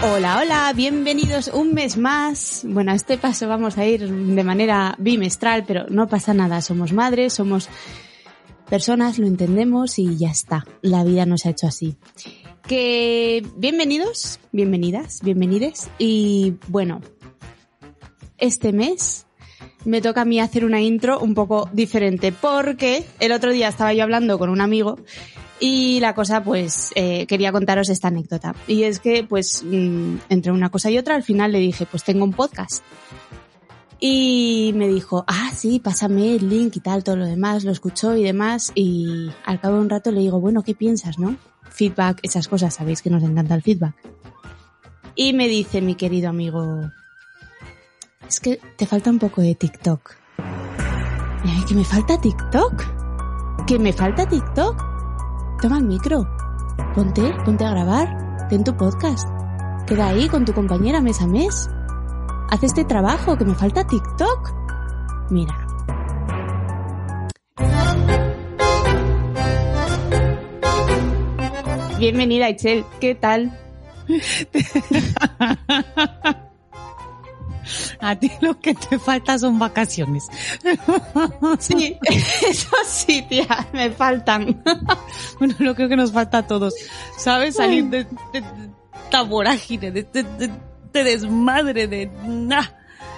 Hola, hola, bienvenidos un mes más. Bueno, a este paso vamos a ir de manera bimestral, pero no pasa nada. Somos madres, somos personas, lo entendemos y ya está. La vida nos ha hecho así. Que bienvenidos, bienvenidas, bienvenides. Y bueno, este mes me toca a mí hacer una intro un poco diferente porque el otro día estaba yo hablando con un amigo y la cosa, pues, eh, quería contaros esta anécdota. Y es que, pues, mm, entre una cosa y otra, al final le dije, pues tengo un podcast. Y me dijo, ah, sí, pásame el link y tal, todo lo demás, lo escuchó y demás. Y al cabo de un rato le digo, bueno, ¿qué piensas, no? Feedback, esas cosas, sabéis que nos encanta el feedback. Y me dice mi querido amigo, es que te falta un poco de TikTok. Que me falta TikTok. Que me falta TikTok. Toma el micro. Ponte, ponte a grabar. Ten tu podcast. Queda ahí con tu compañera mes a mes. Haz este trabajo, que me falta TikTok. Mira. Bienvenida, Itzel. ¿Qué tal? A ti lo que te falta son vacaciones. Sí, eso sí, tía, me faltan. Bueno, lo creo que nos falta a todos. ¿Sabes? Salir de, de, de esta vorágine, de este de, de desmadre, de, nah,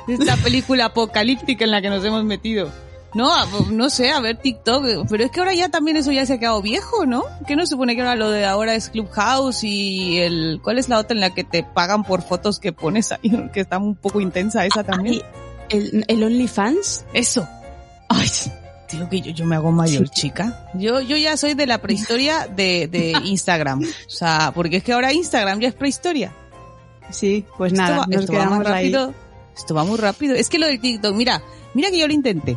de esta película apocalíptica en la que nos hemos metido. No, no sé, a ver TikTok, pero es que ahora ya también eso ya se ha quedado viejo, ¿no? Que no se supone que ahora lo de ahora es Clubhouse y el, ¿cuál es la otra en la que te pagan por fotos que pones ahí? Que está un poco intensa esa también. ¿El, el OnlyFans? Eso. Ay, que yo, yo me hago mayor, chica. Yo, yo ya soy de la prehistoria de, de Instagram. O sea, porque es que ahora Instagram ya es prehistoria. Sí, pues Esto nada, va- nos esto va quedamos más ahí. rápido. Esto va muy rápido. Es que lo del TikTok, mira, mira que yo lo intenté.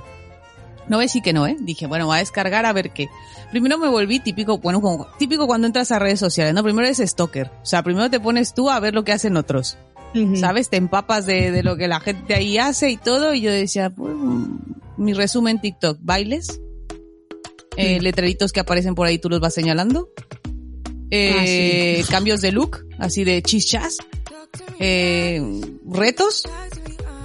No ves y que no, ¿eh? Dije, bueno, voy a descargar a ver qué. Primero me volví típico, bueno, como típico cuando entras a redes sociales, ¿no? Primero eres stalker. O sea, primero te pones tú a ver lo que hacen otros. ¿sabes? Te empapas de, de lo que la gente ahí hace y todo. Y yo decía, pues, mi resumen TikTok, bailes, eh, letreritos que aparecen por ahí, tú los vas señalando. Eh, Ah, Cambios de look, así de chichas. Eh, retos.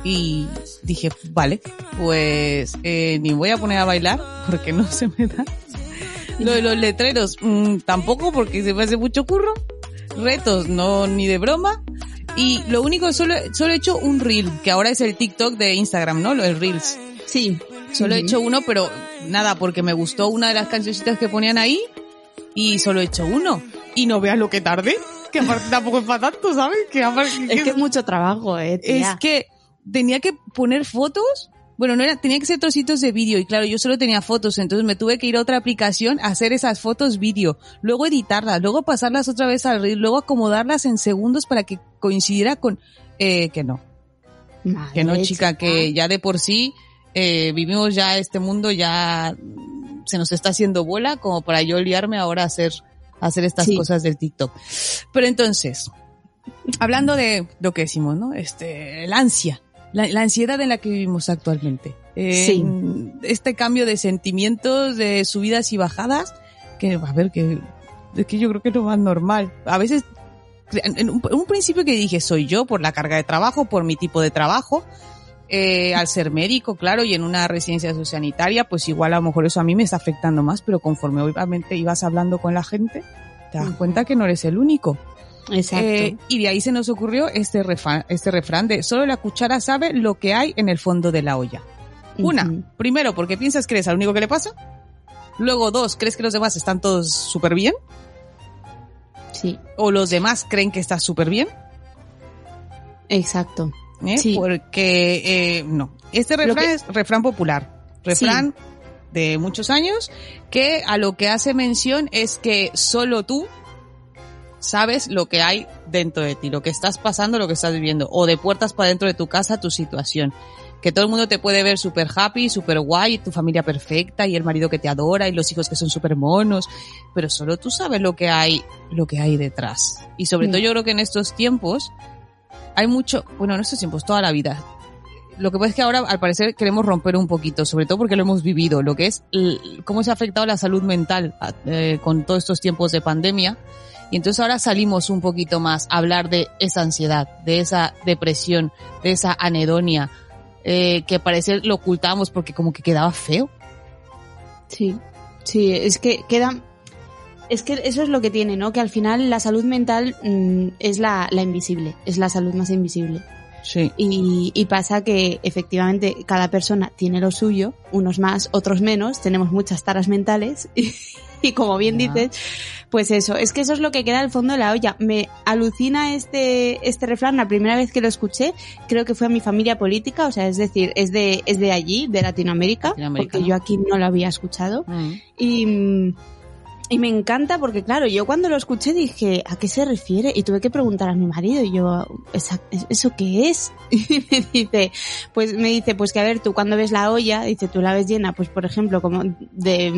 Y dije, vale, pues eh, ni voy a poner a bailar porque no se me da. Lo de los letreros, mm, tampoco porque se me hace mucho curro. Retos, no, ni de broma. Y lo único, solo, solo he hecho un reel, que ahora es el TikTok de Instagram, ¿no? Lo de Reels. Sí. Solo he hecho uno, pero nada, porque me gustó una de las cancioncitas que ponían ahí y solo he hecho uno. Y no veas lo que tardé, que aparte tampoco es para tanto, ¿sabes? Que aparte- Es que es mucho trabajo, eh, es que tenía que poner fotos. Bueno, no era, tenía que ser trocitos de vídeo y claro, yo solo tenía fotos, entonces me tuve que ir a otra aplicación a hacer esas fotos vídeo, luego editarlas, luego pasarlas otra vez al reel, luego acomodarlas en segundos para que coincidiera con, eh, que no, Madre que no chica, chica. que ya de por sí, eh, vivimos ya este mundo ya se nos está haciendo bola como para yo liarme ahora a hacer, a hacer estas Sí. cosas del TikTok. Pero entonces, hablando de lo que decimos, ¿no? Este, la ansia, la, la ansiedad en la que vivimos actualmente. eh, Sí. este cambio de sentimientos, de subidas y bajadas, que, a ver, que, es que yo creo que no más normal. A veces, en un, en un principio que dije, soy yo por la carga de trabajo, por mi tipo de trabajo, eh, al ser médico, claro, y en una residencia sociosanitaria, pues igual a lo mejor eso a mí me está afectando más, pero conforme obviamente ibas hablando con la gente, te das cuenta que no eres el único. Exacto. Eh, y de ahí se nos ocurrió este, este refrán de solo la cuchara sabe lo que hay en el fondo de la olla. Una, primero porque piensas que eres al único que le pasa. Luego dos, crees que los demás están todos súper bien. Sí, O los demás creen que estás súper bien. exacto. ¿eh? Sí. Porque, eh, no. Este refrán que- es refrán popular. Refrán de muchos años que a lo que hace mención es que solo tú sabes lo que hay dentro de ti, lo que estás pasando, lo que estás viviendo, o de puertas para dentro de tu casa, tu situación. Que todo el mundo te puede ver súper happy, súper guay, tu familia perfecta y el marido que te adora y los hijos que son súper monos, pero solo tú sabes lo que hay, lo que hay detrás. Y sobre Mm. todo yo creo que en estos tiempos hay mucho, bueno, en estos tiempos, toda la vida. Lo que pasa es que ahora, al parecer, queremos romper un poquito, sobre todo porque lo hemos vivido, lo que es cómo se ha afectado la salud mental a- eh, con todos estos tiempos de pandemia. Y entonces ahora salimos un poquito más a hablar de esa ansiedad, de esa depresión, de esa anedonia, eh, que parece lo ocultábamos porque como que quedaba feo. Sí, sí, es que queda... Es que eso es lo que tiene, ¿no? Que al final la salud mental mm, es la, la invisible, es la salud más invisible. Sí. Y, y pasa que efectivamente cada persona tiene lo suyo, unos más, otros menos, tenemos muchas taras mentales y, y como bien dices, pues eso, es que eso es lo que queda al fondo de la olla. Me alucina este, este refrán, la primera vez que lo escuché, creo que fue a mi familia política, o sea, es decir, es de, es de allí, de Latinoamérica, Latinoamérica, porque ¿no? yo aquí no lo había escuchado. Mm. Y, y me encanta porque, claro, yo cuando lo escuché dije, ¿a qué se refiere? Y tuve que preguntar a mi marido y yo, "¿Esa- ¿eso qué es? Y me dice, pues me dice, pues que a ver, tú cuando ves la olla, dice, tú la ves llena, pues por ejemplo, como de,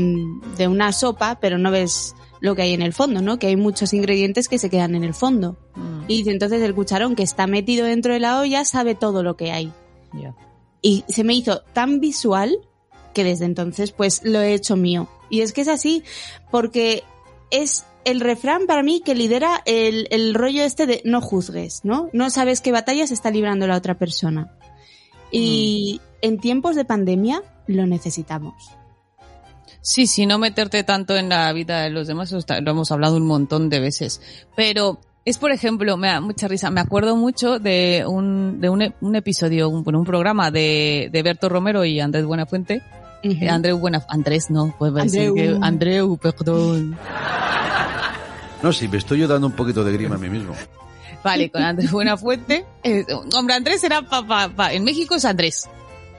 de una sopa, pero no ves lo que hay en el fondo, ¿no? Que hay muchos ingredientes que se quedan en el fondo. Mm. Y dice, entonces el cucharón que está metido dentro de la olla sabe todo lo que hay. Y se me hizo tan visual que desde entonces pues lo he hecho mío. Y es que es así, porque es el refrán para mí que lidera el, el rollo este de no juzgues, ¿no? No sabes qué batalla se está librando la otra persona. Y en tiempos de pandemia lo necesitamos. Sí, sí, no meterte tanto en la vida de los demás, está- lo hemos hablado un montón de veces. Pero es, por ejemplo, me da mucha risa, me acuerdo mucho de un, de un, un episodio, un, un programa de, de Berto Romero y Andrés Buenafuente. Ujú. Eh, Andreu Buena, Andrés no, pues Andreu. que Andreu, perdón. No, sí, me estoy yo dando un poquito de grima a mí mismo. Vale, con Andrés Buenafuente. Eh, hombre, Andrés era pa, pa- pa- en México es Andrés.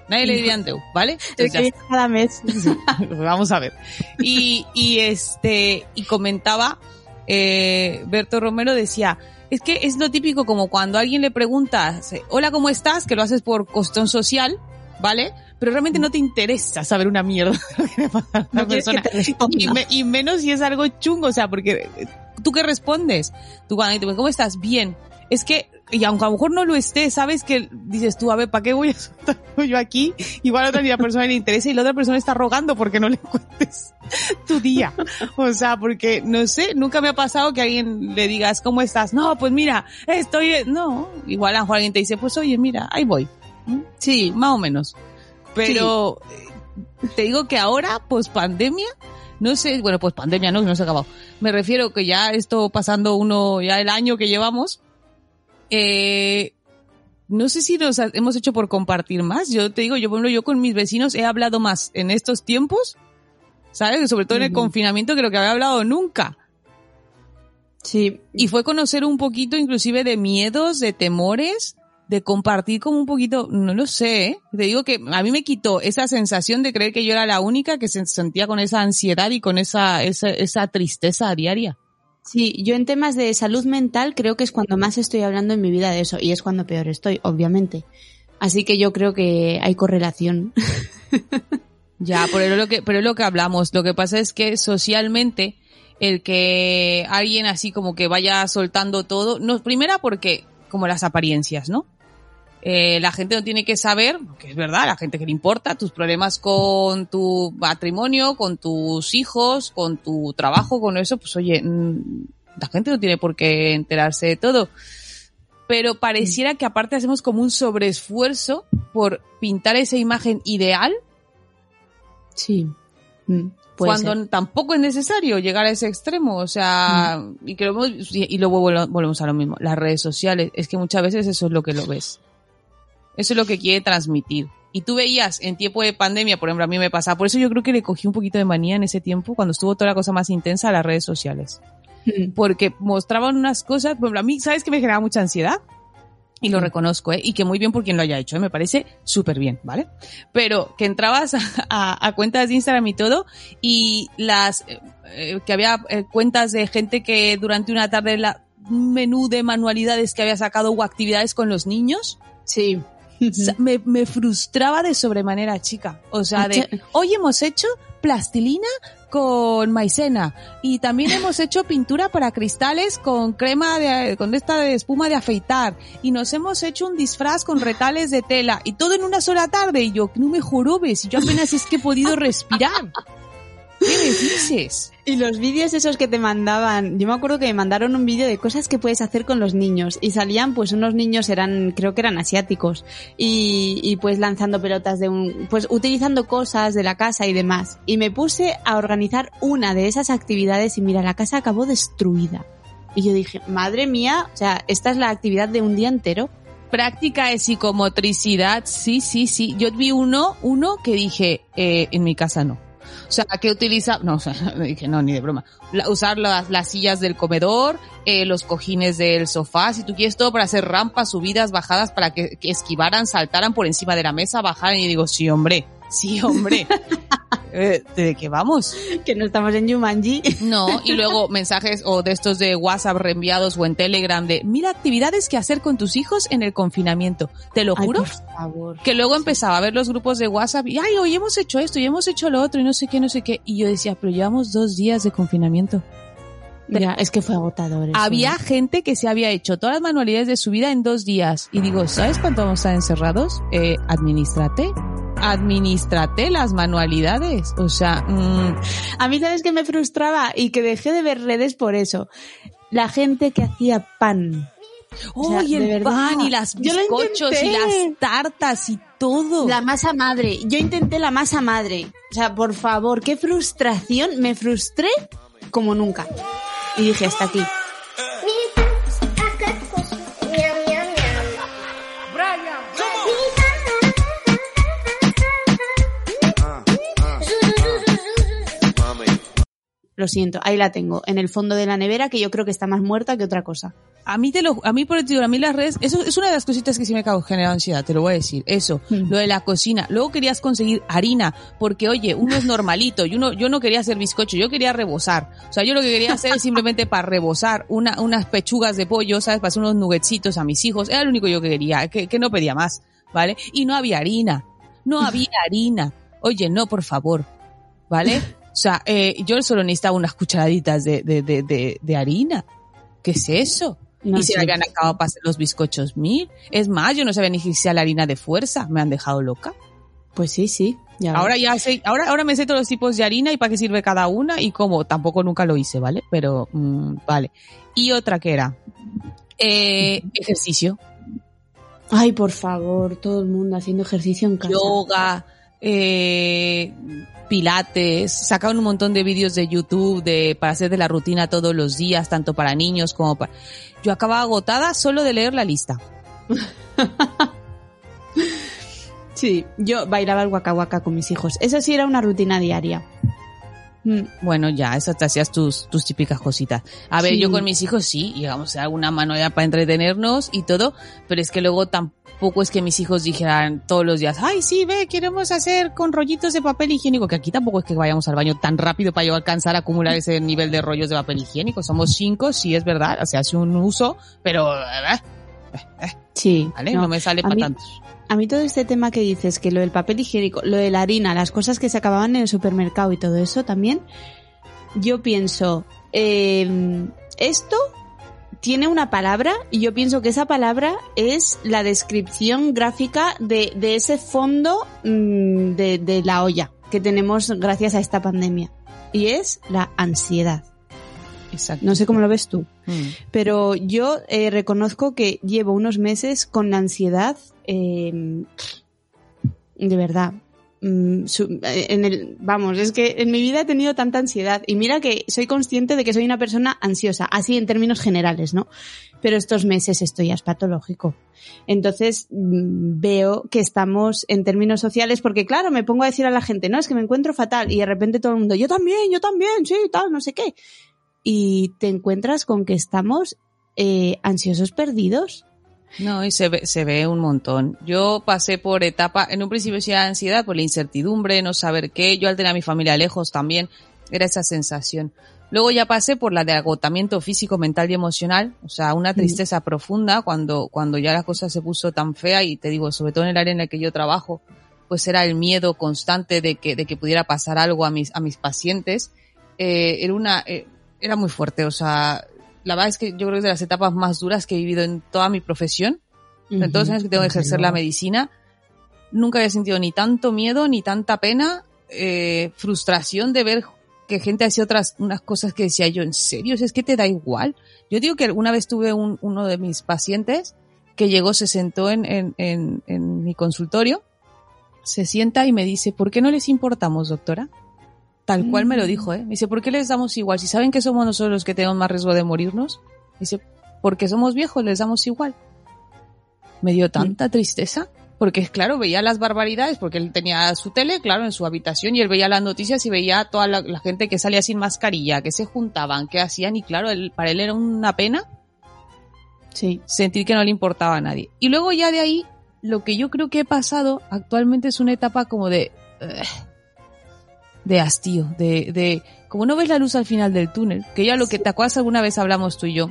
Nadie le diría Andreu, ¿vale? Entonces que cada mes. Vamos a ver. Y, y este, y comentaba, eh, Berto Romero decía, es que es lo típico como cuando a alguien le preguntas, eh, hola, ¿cómo estás? Que lo haces por costón social, ¿vale? Pero realmente no te interesa saber una mierda lo que le pasa a la No quieres que persona. Y, me- y menos si es algo chungo, o sea, porque eh, tú qué respondes, tú cuando te ¿cómo estás? Bien. Es que, y aunque a lo mejor no lo estés, sabes que dices tú, a ver, ¿para qué voy a soltar yo aquí? Igual a otra la persona le interesa y la otra persona está rogando porque no le cuentes tu día. O sea, porque, no sé, nunca me ha pasado que alguien le digas, ¿cómo estás? No, pues mira, estoy, no. Igual a lo mejor alguien te dice, pues oye, mira, ahí voy. ¿Mm? Sí, más o menos. Pero, eh, te digo que ahora, pues pandemia, no sé, bueno, pues pandemia no, no se ha acabado. Me refiero que ya esto pasando uno, ya el año que llevamos, eh, no sé si nos hemos hecho por compartir más. Yo te digo, yo, por ejemplo, yo con mis vecinos he hablado más en estos tiempos, ¿sabes? Sobre todo en el Ujú. confinamiento que lo que había hablado nunca. Sí, Y fue conocer un poquito inclusive de miedos, de temores, de compartir como un poquito, no lo sé, ¿eh? te digo que a mí me quitó esa sensación de creer que yo era la única que se sentía con esa ansiedad y con esa, esa, esa tristeza diaria. Sí, yo en temas de salud mental creo que es cuando más estoy hablando en mi vida de eso y es cuando peor estoy, obviamente. Así que yo creo que hay correlación. Ya, pero lo que, pero es lo que hablamos. Lo que pasa es que socialmente, el que alguien así como que vaya soltando todo, no, primera porque, como las apariencias, ¿no? Eh, la gente no tiene que saber, que es verdad, la gente que le importa, tus problemas con tu matrimonio, con tus hijos, con tu trabajo, con eso, pues oye, mm, la gente no tiene por qué enterarse de todo. Pero pareciera que aparte hacemos como un sobreesfuerzo por pintar esa imagen ideal Sí. Mm, cuando ser. tampoco es necesario llegar a ese extremo, o sea, Mm. y que lo hemos- y luego vol- volvemos a lo mismo, las redes sociales, es que muchas veces eso es lo que lo ves. Eso es lo que quiere transmitir. Y tú veías en tiempo de pandemia, por ejemplo, a mí me pasaba, por eso yo creo que le cogí un poquito de manía en ese tiempo, cuando estuvo toda la cosa más intensa a las redes sociales. Mm. Porque mostraban unas cosas, por ejemplo, a mí, ¿sabes que me generaba mucha ansiedad? Y lo Sí. reconozco, ¿eh? Y que muy bien por quien lo haya hecho, ¿eh? Me parece súper bien, ¿vale? Pero que entrabas a, a- a cuentas de Instagram y todo, y las, eh, eh, que había eh, cuentas de gente que durante una tarde la, un menú de manualidades que había sacado o actividades con los niños, Sí. Me, me frustraba de sobremanera, chica. O sea, de, hoy hemos hecho plastilina con maicena y también hemos hecho pintura para cristales con crema de, con esta de espuma de afeitar y nos hemos hecho un disfraz con retales de tela y todo en una sola tarde y yo, no me jorobes, yo apenas es que he podido respirar. ¿Qué me dices? Y los vídeos esos que te mandaban, yo me acuerdo que me mandaron un vídeo de cosas que puedes hacer con los niños y salían pues unos niños eran, creo que eran asiáticos y, y pues lanzando pelotas de un, pues utilizando cosas de la casa y demás. Y me puse a organizar una de esas actividades y mira, la casa acabó destruida. Y yo dije, madre mía, o sea, esta es la actividad de un día entero. Práctica de psicomotricidad, sí, sí, sí. Yo vi uno, uno que dije, eh, en mi casa no. O sea, que utiliza, no, dije, no, ni de broma. La- usar las, las sillas del comedor, eh, los cojines del sofá, si tú quieres todo para hacer rampas, subidas, bajadas, para que, que esquivaran, saltaran por encima de la mesa, bajaran. Y digo, sí, hombre, sí, hombre. Eh, ¿De qué vamos? Que no estamos en Jumanji. No, y luego mensajes o de estos de WhatsApp reenviados o en Telegram de, mira actividades que hacer con tus hijos en el confinamiento. Te lo Ay, juro por favor. que luego empezaba a ver los grupos de WhatsApp y, ay, hoy hemos hecho esto y hemos hecho lo otro y no sé qué, no sé qué. Y yo decía, pero llevamos dos días de confinamiento. Ya, es que fue agotador. eso. Había gente que se había hecho todas las manualidades de su vida en dos días. Y digo, ¿sabes cuánto vamos a estar encerrados? Eh, administrate. Administrate las manualidades. O sea, mm, A mí, ¿sabes qué me frustraba? Y que dejé de ver redes por eso. La gente que hacía pan. O sea, ¡Uy, de el verdad. pan y las bizcochos y las tartas y todo! La masa madre. Yo intenté la masa madre. O sea, por favor, qué frustración. Me frustré como nunca. Y dije, hasta aquí. Lo siento, ahí la tengo, en el fondo de la nevera, que yo creo que está más muerta que otra cosa. A mí te lo, a mí por el tío, a mí las redes, eso es una de las cositas que sí me cago generado ansiedad, te lo voy a decir. Eso, Mm. lo de la cocina. Luego querías conseguir harina, porque oye, uno es normalito, y uno, yo no quería hacer bizcocho, yo quería rebosar. O sea, yo lo que quería hacer es simplemente para rebosar una, unas pechugas de pollo, ¿sabes? Para hacer unos nuggetscitos a mis hijos. Era lo único yo que quería, que, que no pedía más, ¿vale? Y no había harina. No había harina. Oye, no, por favor. ¿Vale? O sea, eh, yo solo necesitaba unas cucharaditas de, de, de, de, de harina. ¿Qué es eso? No y se me habían acabado para hacer los bizcochos mil. Es más, yo no sabía ni si sea la harina de fuerza. Me han dejado loca. Pues sí, sí. Ya Ahora ves. ya sé, ahora, ahora me sé todos los tipos de harina y para qué sirve cada una y cómo. Tampoco nunca lo hice, ¿vale? Pero, mm, vale. Y otra que era, eh, ejercicio. Ay, por favor, todo el mundo haciendo ejercicio en casa. yoga, eh, pilates, sacaron un montón de vídeos de YouTube de, para hacer de la rutina todos los días, tanto para niños como para... Yo acababa agotada solo de leer la lista. Sí, yo bailaba el waka waka con mis hijos. Eso sí era una rutina diaria. Mm, Bueno, ya, esas te hacías tus, tus típicas cositas. A ver, Sí. yo con mis hijos sí, llegamos a alguna manualidad para entretenernos y todo, pero es que luego tampoco es que mis hijos dijeran todos los días, ay, sí, ve, queremos hacer con rollitos de papel higiénico, que aquí tampoco es que vayamos al baño tan rápido para yo alcanzar a acumular ese nivel de rollos de papel higiénico. Somos cinco, sí es verdad, o sea, hace un uso, pero, eh, Sí, ¿vale? no. No, me sale para tantos. A mí todo este tema que dices, que lo del papel higiénico, lo de la harina, las cosas que se acababan en el supermercado y todo eso también, yo pienso, eh, esto tiene una palabra y yo pienso que esa palabra es la descripción gráfica de, de ese fondo mm, de, de la olla que tenemos gracias a esta pandemia. Y es la ansiedad. Exacto. No sé cómo lo ves tú. Mm. Pero yo eh, reconozco que llevo unos meses con la ansiedad, eh, de verdad. Mm, eh, vamos, es que en mi vida he tenido tanta ansiedad y mira que soy consciente de que soy una persona ansiosa, así en términos generales, ¿no? Pero estos meses esto ya patológico. Entonces mm, veo que estamos en términos sociales, porque claro, me pongo a decir a la gente, no, es que me encuentro fatal y de repente todo el mundo, yo también, yo también, sí, tal, no sé qué. Y te encuentras con que estamos eh, ansiosos perdidos. No, y se ve, se ve un montón. Yo pasé por etapa, en un principio era ansiedad por la incertidumbre, no saber qué. Yo al tener a mi familia lejos también era esa sensación. Luego ya pasé por la de agotamiento físico, mental y emocional, o sea, una tristeza profunda cuando, cuando ya la cosa se puso tan fea y te digo, sobre todo en el área en la que yo trabajo, pues era el miedo constante de que, de que pudiera pasar algo a mis, a mis pacientes. Eh, era una, eh, era muy fuerte, o sea, la verdad es que yo creo que es de las etapas más duras que he vivido en toda mi profesión. En todos los años que tengo que ejercer la medicina, nunca había sentido ni tanto miedo, ni tanta pena, eh, frustración de ver que gente hacía otras, unas cosas que decía yo, ¿en serio? ¿Es que te da igual? Yo digo que alguna vez tuve un, uno de mis pacientes que llegó, se sentó en, en, en, en mi consultorio, se sienta y me dice, ¿por qué no les importamos, doctora? Tal cual me lo dijo, ¿eh? Me dice, ¿por qué les damos igual? Si saben que somos nosotros los que tenemos más riesgo de morirnos, dice, porque somos viejos, les damos igual. Me dio tanta tristeza, porque claro, veía las barbaridades, porque él tenía su tele, claro, en su habitación, y él veía las noticias y veía a toda la, la gente que salía sin mascarilla, que se juntaban, que hacían, y claro, él- para él era una pena Sí. sentir que no le importaba a nadie. Y luego ya de ahí, lo que yo creo que he pasado actualmente es una etapa como de... ugh, de hastío, de, de... Como no ves la luz al final del túnel, que ya lo que te acuerdas alguna vez hablamos tú y yo,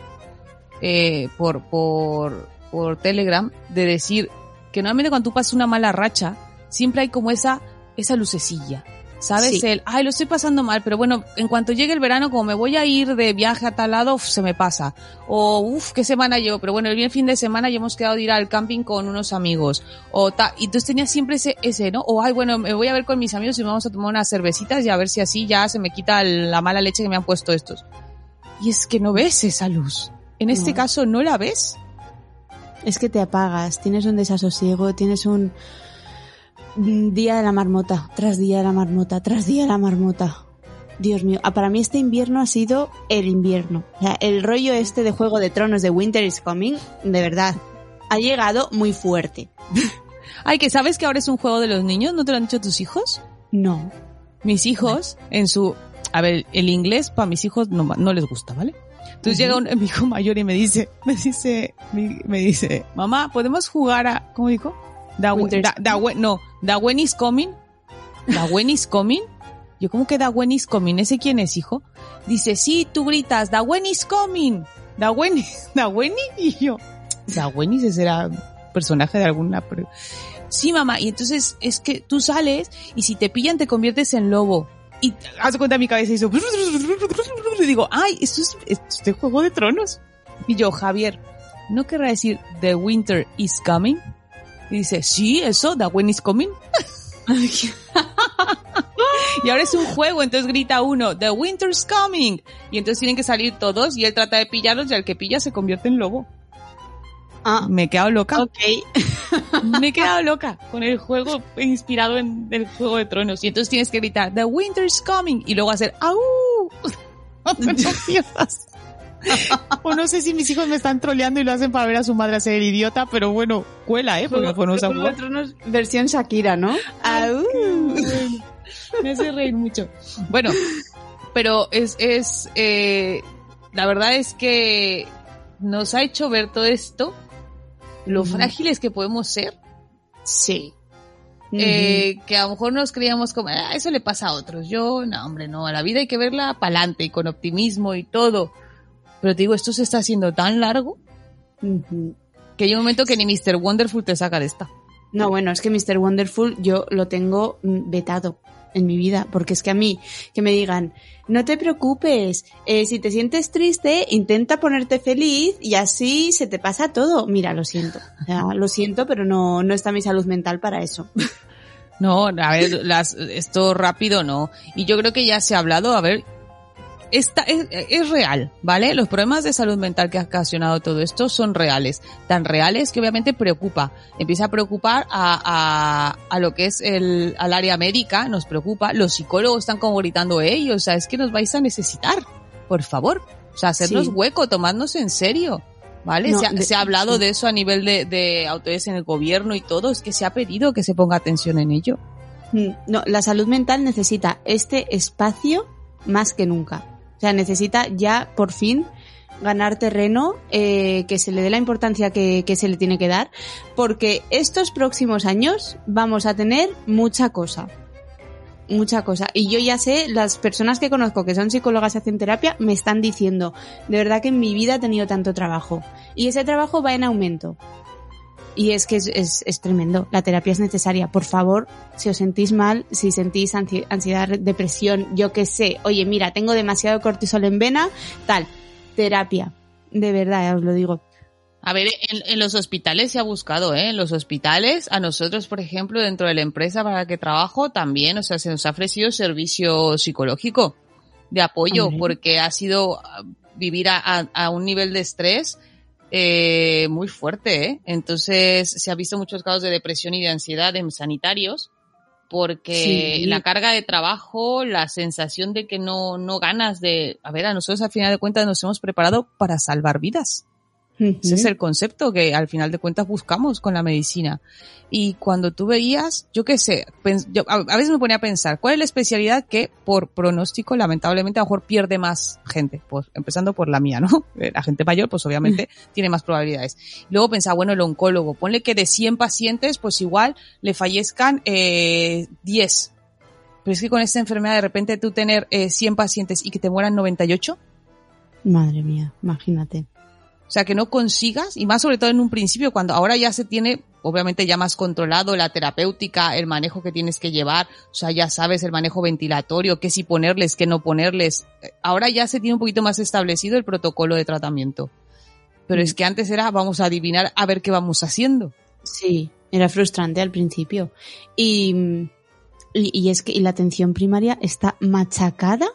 eh, por, por, por Telegram, de decir que normalmente cuando tú pasas una mala racha, siempre hay como esa, esa lucecilla. ¿Sabes? Sí. El, ay, lo estoy pasando mal, pero bueno, en cuanto llegue el verano, como me voy a ir de viaje a tal lado, uf, se me pasa. O, uff, qué semana llevo, pero bueno, el bien fin de semana ya hemos quedado de ir al camping con unos amigos. O ta, y entonces tenía siempre ese, ese, ¿no? O, ay, bueno, me voy a ver con mis amigos y vamos a tomar unas cervecitas y a ver si así ya se me quita la mala leche que me han puesto estos. Y es que no ves esa luz. En este No. caso no la ves. Es que te apagas, tienes un desasosiego, tienes un día de la marmota, tras día de la marmota, tras día de la marmota. Dios mío, ah, para mí este invierno ha sido el invierno. O sea, el rollo este de Juego de Tronos de Winter is Coming, de verdad, ha llegado muy fuerte. Ay, que sabes que ahora es un juego de los niños, ¿no te lo han dicho tus hijos? No. mis hijos en su a ver el inglés para mis hijos no, no les gusta vale entonces llega un, mi hijo mayor y me dice me dice mi- me dice mamá podemos jugar a cómo dijo da, da, da no da when is coming da when is coming yo cómo que da when is coming ese quién es hijo dice sí tú gritas da when is coming da when da when y yo da when ese será personaje de alguna Sí, mamá, y entonces es que tú sales y si te pillan te conviertes en lobo. Y haz de cuenta mi cabeza hizo... Y digo, ay, esto es, esto es de Juego de Tronos. Y yo, Javier, ¿no querrá decir The Winter is Coming? Y dice, sí, eso, The Winter is Coming. y ahora es un juego, entonces grita uno, The Winter's Coming. Y entonces tienen que salir todos y él trata de pillarlos y al que pilla se convierte en lobo. Ah, Me he quedado loca. ok. Me he quedado loca con el juego inspirado en el Juego de Tronos. Y entonces tienes que gritar, The Winter's Coming. Y luego hacer, ¡Au! No pierdas. o no sé si mis hijos me están troleando y lo hacen para ver a su madre hacer el idiota, pero bueno, cuela, ¿eh? Porque Juego, ponemos a jugar. Tronos versión Shakira, ¿no? Au. Me hace reír mucho. Bueno, pero es, es, eh, la verdad es que nos ha hecho ver todo esto, lo frágiles que podemos ser. Sí. eh, que a lo mejor nos creíamos como, "Ah, eso le pasa a otros. Yo, no, hombre, no, a la vida hay que verla pa'lante y con optimismo y todo. Pero te digo, esto se está haciendo tan largo que hay un momento que ni Mr. Wonderful te saca de esta. No, bueno, es que Mr. Wonderful yo lo tengo mm, vetado. en mi vida, porque es que a mí, que me digan, no te preocupes, eh, si te sientes triste, intenta ponerte feliz y así se te pasa todo. Mira, lo siento, o sea, lo siento, pero no, no está mi salud mental para eso. No, a ver, las, esto rápido no. Y yo creo que ya se ha hablado, a ver, esta, es, es, real, ¿vale? Los problemas de salud mental que ha ocasionado todo esto son reales. Tan reales que obviamente preocupa. Empieza a preocupar a, a, a lo que es el, al área médica, nos preocupa. Los psicólogos están como gritando, ellos, o sea, es que nos vais a necesitar. Por favor. O sea, hacernos sí. hueco, tomadnos en serio. ¿Vale? No, se, ha, de, se, ha, hablado de eso a nivel de, de autoridades en el gobierno y todo. Es que se ha pedido que se ponga atención en ello. No, la salud mental necesita este espacio más que nunca. O sea, necesita ya por fin ganar terreno, eh, que se le dé la importancia que, que, se le tiene que dar, porque estos próximos años vamos a tener mucha cosa. Mucha cosa. Y yo ya sé, las personas que conozco que son psicólogas y hacen terapia me están diciendo, de verdad que en mi vida he tenido tanto trabajo. Y ese trabajo va en aumento. Y es que es, es, es, tremendo. La terapia es necesaria. Por favor, si os sentís mal, si sentís ansiedad, depresión, yo qué sé, oye, mira, tengo demasiado cortisol en vena, tal, terapia. De verdad, os lo digo. A ver, en, en, los hospitales se ha buscado, ¿eh? En los hospitales, a nosotros, por ejemplo, dentro de la empresa para la que trabajo, también, o sea, se nos ha ofrecido servicio psicológico de apoyo, porque ha sido vivir a, a, a un nivel de estrés eh, muy fuerte, ¿eh? Entonces se ha visto muchos casos de depresión y de ansiedad en sanitarios porque sí. la carga de trabajo, la sensación de que no, no ganas de, a ver, a nosotros al final de cuentas nos hemos preparado para salvar vidas. Uh -huh. Ese es el concepto que al final de cuentas buscamos con la medicina. Y cuando tú veías, yo qué sé, yo, a, veces me ponía a pensar, ¿cuál es la especialidad que por pronóstico lamentablemente a lo mejor pierde más gente? Pues empezando por la mía, ¿no? La gente mayor pues obviamente tiene más probabilidades. Luego pensaba, bueno, el oncólogo, ponle que de 100 pacientes pues igual le fallezcan eh, 10. Pero es que con esta enfermedad de repente tú tener eh, 100 pacientes y que te mueran 98. Madre mía, imagínate. O sea, que no consigas, y más sobre todo en un principio, cuando ahora ya se tiene, obviamente ya más controlado la terapéutica, el manejo que tienes que llevar, o sea, ya sabes el manejo ventilatorio, qué sí ponerles, qué no ponerles. Ahora ya se tiene un poquito más establecido el protocolo de tratamiento. Pero mm. es que antes era, vamos a adivinar a ver qué vamos haciendo. Sí, era frustrante al principio. Y, y, y es que y la atención primaria está machacada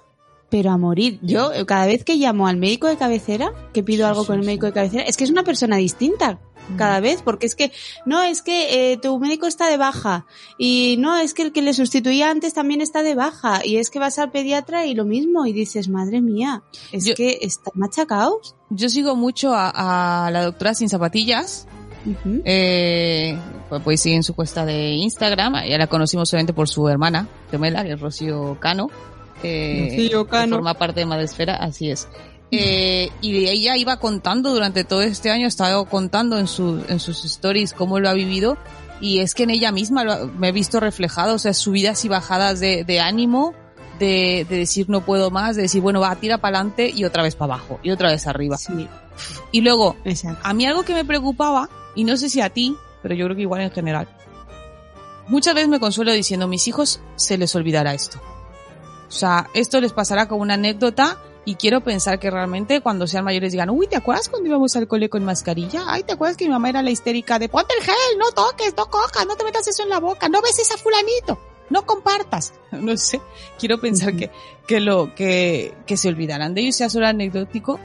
pero a morir. Yo, cada vez que llamo al médico de cabecera, que pido algo con el médico de cabecera, es que es una persona distinta cada vez, porque es que, no, es que eh, tu médico está de baja, y no, es que el que le sustituía antes también está de baja, y es que vas al pediatra y lo mismo, y dices, madre mía, es yo, que está machacados. Yo sigo mucho a, a la doctora sin zapatillas, Uh -huh. eh, pues sigue en su cuesta de Instagram, ya la conocimos solamente por su hermana, gemela, que es Rocío Cano, eh, forma parte de Madresfera, así es. Eh, y ella iba contando durante todo este año, estaba contando en, su, en sus stories cómo lo ha vivido y es que en ella misma lo, me he visto reflejado, o sea, subidas y bajadas de, de ánimo, de, de, decir no puedo más, de decir bueno va, tira para adelante y otra vez para abajo y otra vez arriba. Sí. Y luego, Exacto. a mí algo que me preocupaba, y no sé si a ti, pero yo creo que igual en general, muchas veces me consuelo diciendo mis hijos se les olvidará esto o sea, esto les pasará como una anécdota y quiero pensar que realmente cuando sean mayores digan, uy, ¿te acuerdas cuando íbamos al cole con mascarilla? Ay, ¿te acuerdas que mi mamá era la histérica de ponte el gel, no toques, no cojas, no te metas eso en la boca, no beses a fulanito, no compartas? No sé, quiero pensar -huh. que, que lo, que, que se olvidarán de ellos, sea solo anecdótico.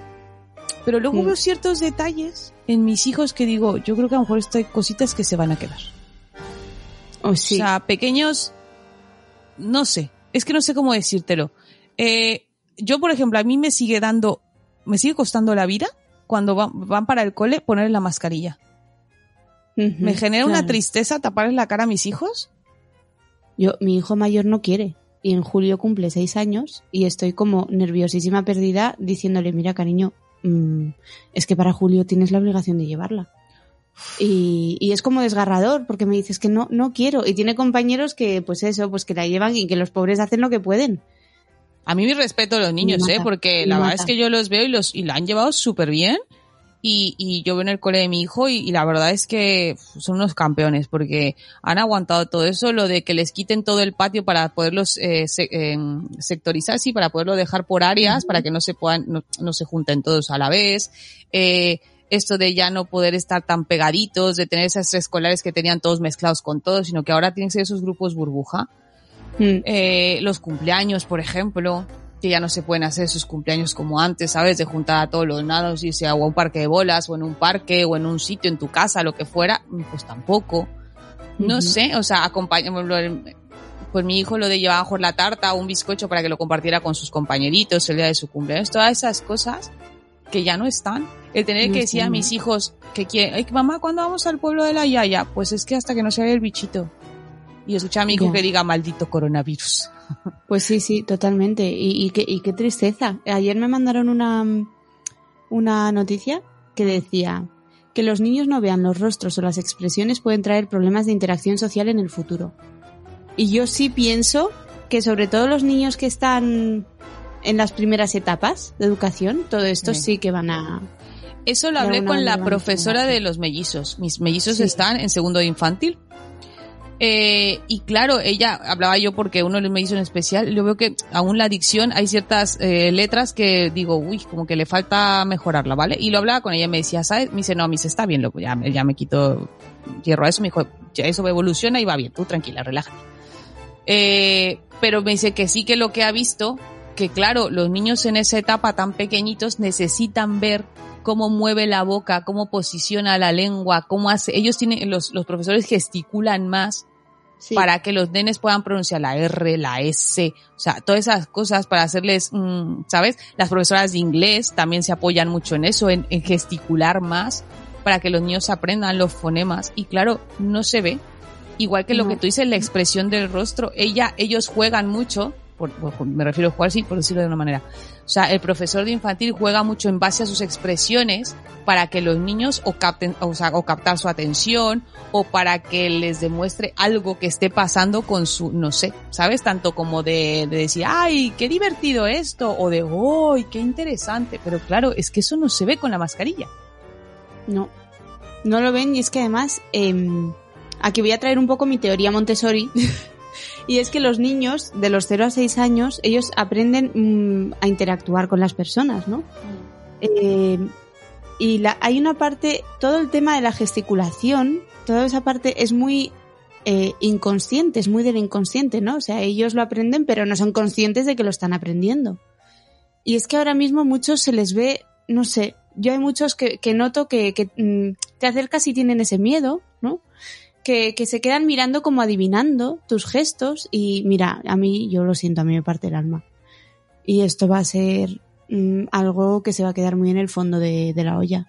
Pero luego -huh. veo ciertos detalles en mis hijos que digo, yo creo que a lo mejor esto hay cositas que se van a quedar. Oh, sí. O sea, pequeños, no sé, es que no sé cómo decírtelo. Eh, yo, por ejemplo, a mí me sigue dando, me sigue costando la vida cuando van, van para el cole ponerle la mascarilla. Uh -huh, me genera claro. una tristeza taparles la cara a mis hijos. Yo, mi hijo mayor no quiere. Y en julio cumple seis años y estoy como nerviosísima perdida diciéndole, mira cariño, mmm, es que para julio tienes la obligación de llevarla. Y, y, es como desgarrador porque me dices que no, no quiero. Y tiene compañeros que, pues eso, pues que la llevan y que los pobres hacen lo que pueden. A mí mi respeto a los niños, ¿eh? Porque la verdad es que yo los veo y los y la han llevado súper bien. Y, y yo veo en el cole de mi hijo y, y la verdad es que son unos campeones porque han aguantado todo eso, lo de que les quiten todo el patio para poderlos eh, se- eh, sectorizar, sí, para poderlo dejar por áreas, para que no se puedan, no, no se junten todos a la vez. Eh, esto de ya no poder estar tan pegaditos, de tener esas escolares que tenían todos mezclados con todos, sino que ahora tienen que ser esos grupos burbuja. Mm. Eh, los cumpleaños, por ejemplo, que ya no se pueden hacer esos cumpleaños como antes, ¿sabes? De juntar a todos los nados y sea o a un parque de bolas, o en un parque, o en un sitio, en tu casa, lo que fuera, pues tampoco. No sé, o sea, acompaña, pues mi hijo lo de llevar por la tarta o un bizcocho para que lo compartiera con sus compañeritos el día de su cumpleaños, todas esas cosas que ya no están. El tener No que decir a mis hijos que quieren, "Ay, mamá, ¿cuándo vamos al pueblo de la Yaya? Pues es que hasta que no se vea el bichito. Y escuchar a mi hijo Ya. que diga maldito coronavirus. Pues sí, sí, totalmente. Y, y, qué, y qué tristeza. Ayer me mandaron una, una noticia que decía que los niños no vean los rostros o las expresiones pueden traer problemas de interacción social en el futuro. Y yo sí pienso que sobre todo los niños que están en las primeras etapas de educación, todo esto Sí. sí que van a... Eso lo hablé con la profesora de los mellizos. Mis mellizos Sí. están en segundo de infantil. Eh, y claro, ella hablaba yo porque uno de los mellizos en especial, yo veo que aún la dicción hay ciertas eh, letras que digo, uy, como que le falta mejorarla, ¿vale? Y lo hablaba con ella y me decía, ¿sabes? Me dice, no, me dice, está bien, lo, ya, me- ya me quito hierro a eso. Me dijo, ya eso evoluciona y va bien, tú tranquila, relájate. Eh, pero me dice que sí que lo que ha visto, que claro, los niños en esa etapa tan pequeñitos necesitan ver cómo mueve la boca, cómo posiciona la lengua, cómo hace, ellos tienen, los, los profesores gesticulan más Sí. para que los nenes puedan pronunciar la R, la S, o sea, todas esas cosas para hacerles, mm, ¿sabes? Las profesoras de inglés también se apoyan mucho en eso, en, en gesticular más, para que los niños aprendan los fonemas. Y claro, no se ve. Igual que lo que tú dices, la expresión del rostro, ella, ellos juegan mucho, por- por- me refiero a jugar sí, por decirlo de una manera. O sea, el profesor de infantil juega mucho en base a sus expresiones para que los niños o capten, o sea, o captar su atención o para que les demuestre algo que esté pasando con su, no sé, ¿sabes? Tanto como de, de decir, ay, qué divertido esto, o de, ¡ay, qué interesante! Pero claro, es que eso no se ve con la mascarilla. No, no lo ven y es que además, em, aquí voy a traer un poco mi teoría Montessori. y es que los niños de los 0 a 6 años, ellos aprenden mm, a interactuar con las personas, ¿no? Eh, y la, hay una parte, todo el tema de la gesticulación, toda esa parte es muy eh, inconsciente, es muy del inconsciente, ¿no? O sea, ellos lo aprenden pero no son conscientes de que lo están aprendiendo. Y es que ahora mismo muchos se les ve, no sé, yo hay muchos que, noto que, que mm, te acercas y tienen ese miedo, ¿no? Que, que se quedan mirando como adivinando tus gestos y mira, a mí, yo lo siento, a mí me parte el alma. Y esto va a ser mm, algo que se va a quedar muy en el fondo de, de la olla.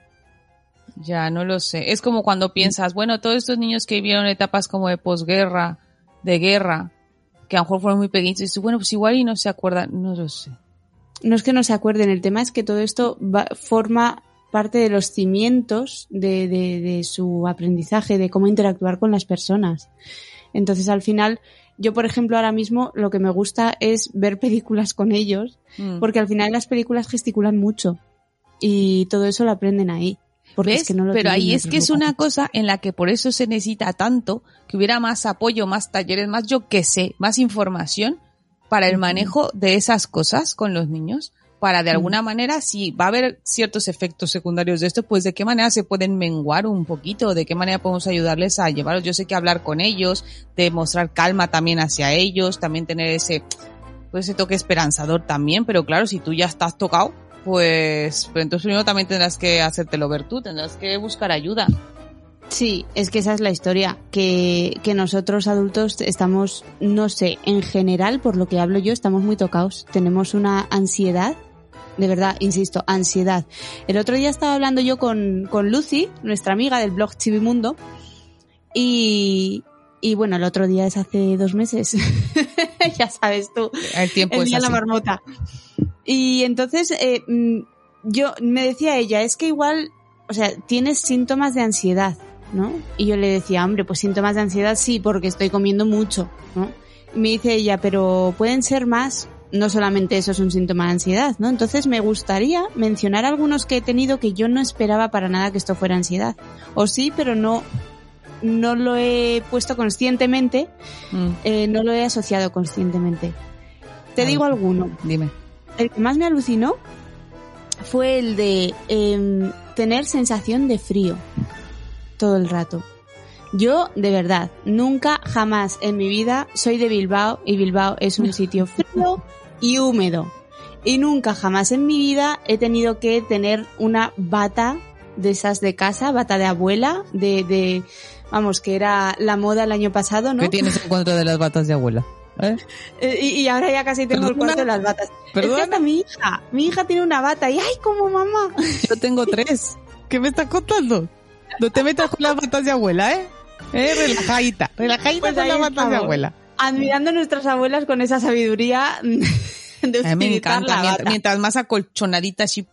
Ya, no lo sé. Es como cuando piensas, bueno, todos estos niños que vivieron etapas como de posguerra, de guerra, que a lo mejor fueron muy pequeños, y dices, bueno, pues igual y no se acuerdan, no lo sé. No es que no se acuerden, el tema es que todo esto va- forma parte de los cimientos de, de, de su aprendizaje, de cómo interactuar con las personas. Entonces, al final, yo, por ejemplo, ahora mismo lo que me gusta es ver películas con ellos, Mm. porque al final las películas gesticulan mucho y todo eso lo aprenden ahí. Porque ¿Ves? es que no lo Pero ahí es que es una cosa en la que por eso se necesita tanto, que hubiera más apoyo, más talleres, más yo qué sé, más información para el manejo de esas cosas con los niños, para de alguna manera, si va a haber ciertos efectos secundarios de esto, pues de qué manera se pueden menguar un poquito, de qué manera podemos ayudarles a llevarlos. Yo sé que hablar con ellos, de mostrar calma también hacia ellos, también tener ese, pues ese toque esperanzador también, pero claro, si tú ya estás tocado, pues, pues entonces primero también tendrás que hacértelo ver tú, tendrás que buscar ayuda. Sí, es que esa es la historia, que, que nosotros adultos estamos, no sé, en general, por lo que hablo yo, estamos muy tocados. Tenemos una ansiedad, de verdad, insisto, ansiedad. El otro día estaba hablando yo con, con Lucy, nuestra amiga del blog Chivimundo, y, y bueno, el otro día es hace dos meses, ya sabes tú, El tiempo el es de la así. marmota. Y entonces, eh, mm, yo me decía ella, es que igual, o sea, tienes síntomas de ansiedad, ¿no? Y yo le decía, hombre, pues síntomas de ansiedad sí, porque estoy comiendo mucho, ¿no? Y me dice ella, pero pueden ser más no solamente eso es un síntoma de ansiedad, ¿no? Entonces me gustaría mencionar algunos que he tenido que yo no esperaba para nada que esto fuera ansiedad. O sí, pero no, no lo he puesto conscientemente, Mm, eh, no lo he asociado conscientemente. Te digo alguno. dime. El que más me alucinó fue el de em, tener sensación de frío todo el rato. Yo, de verdad, nunca, jamás en mi vida soy de Bilbao y Bilbao es un sitio frío y húmedo. Y nunca, jamás en mi vida he tenido que tener una bata de esas de casa, bata de abuela, de, de vamos, que era la moda el año pasado, ¿no? ¿Qué tienes en contra de las batas de abuela? ¿Eh? Eh, Y, y ahora ya casi tengo el ¿Perdona? cuarto de las batas. Es ¿Perdona? que hasta mi hija, mi hija tiene una bata y ¡ay, como mamá! Yo tengo tres. ¿Qué me estás contando? No te metas con las batas de abuela, ¿eh? Eh, relajadita, relajadita Pues con las batas de abuela. Admirando a nuestras abuelas con esa sabiduría de A mí me utilizar encanta. la bata. mientras más acolchonadita así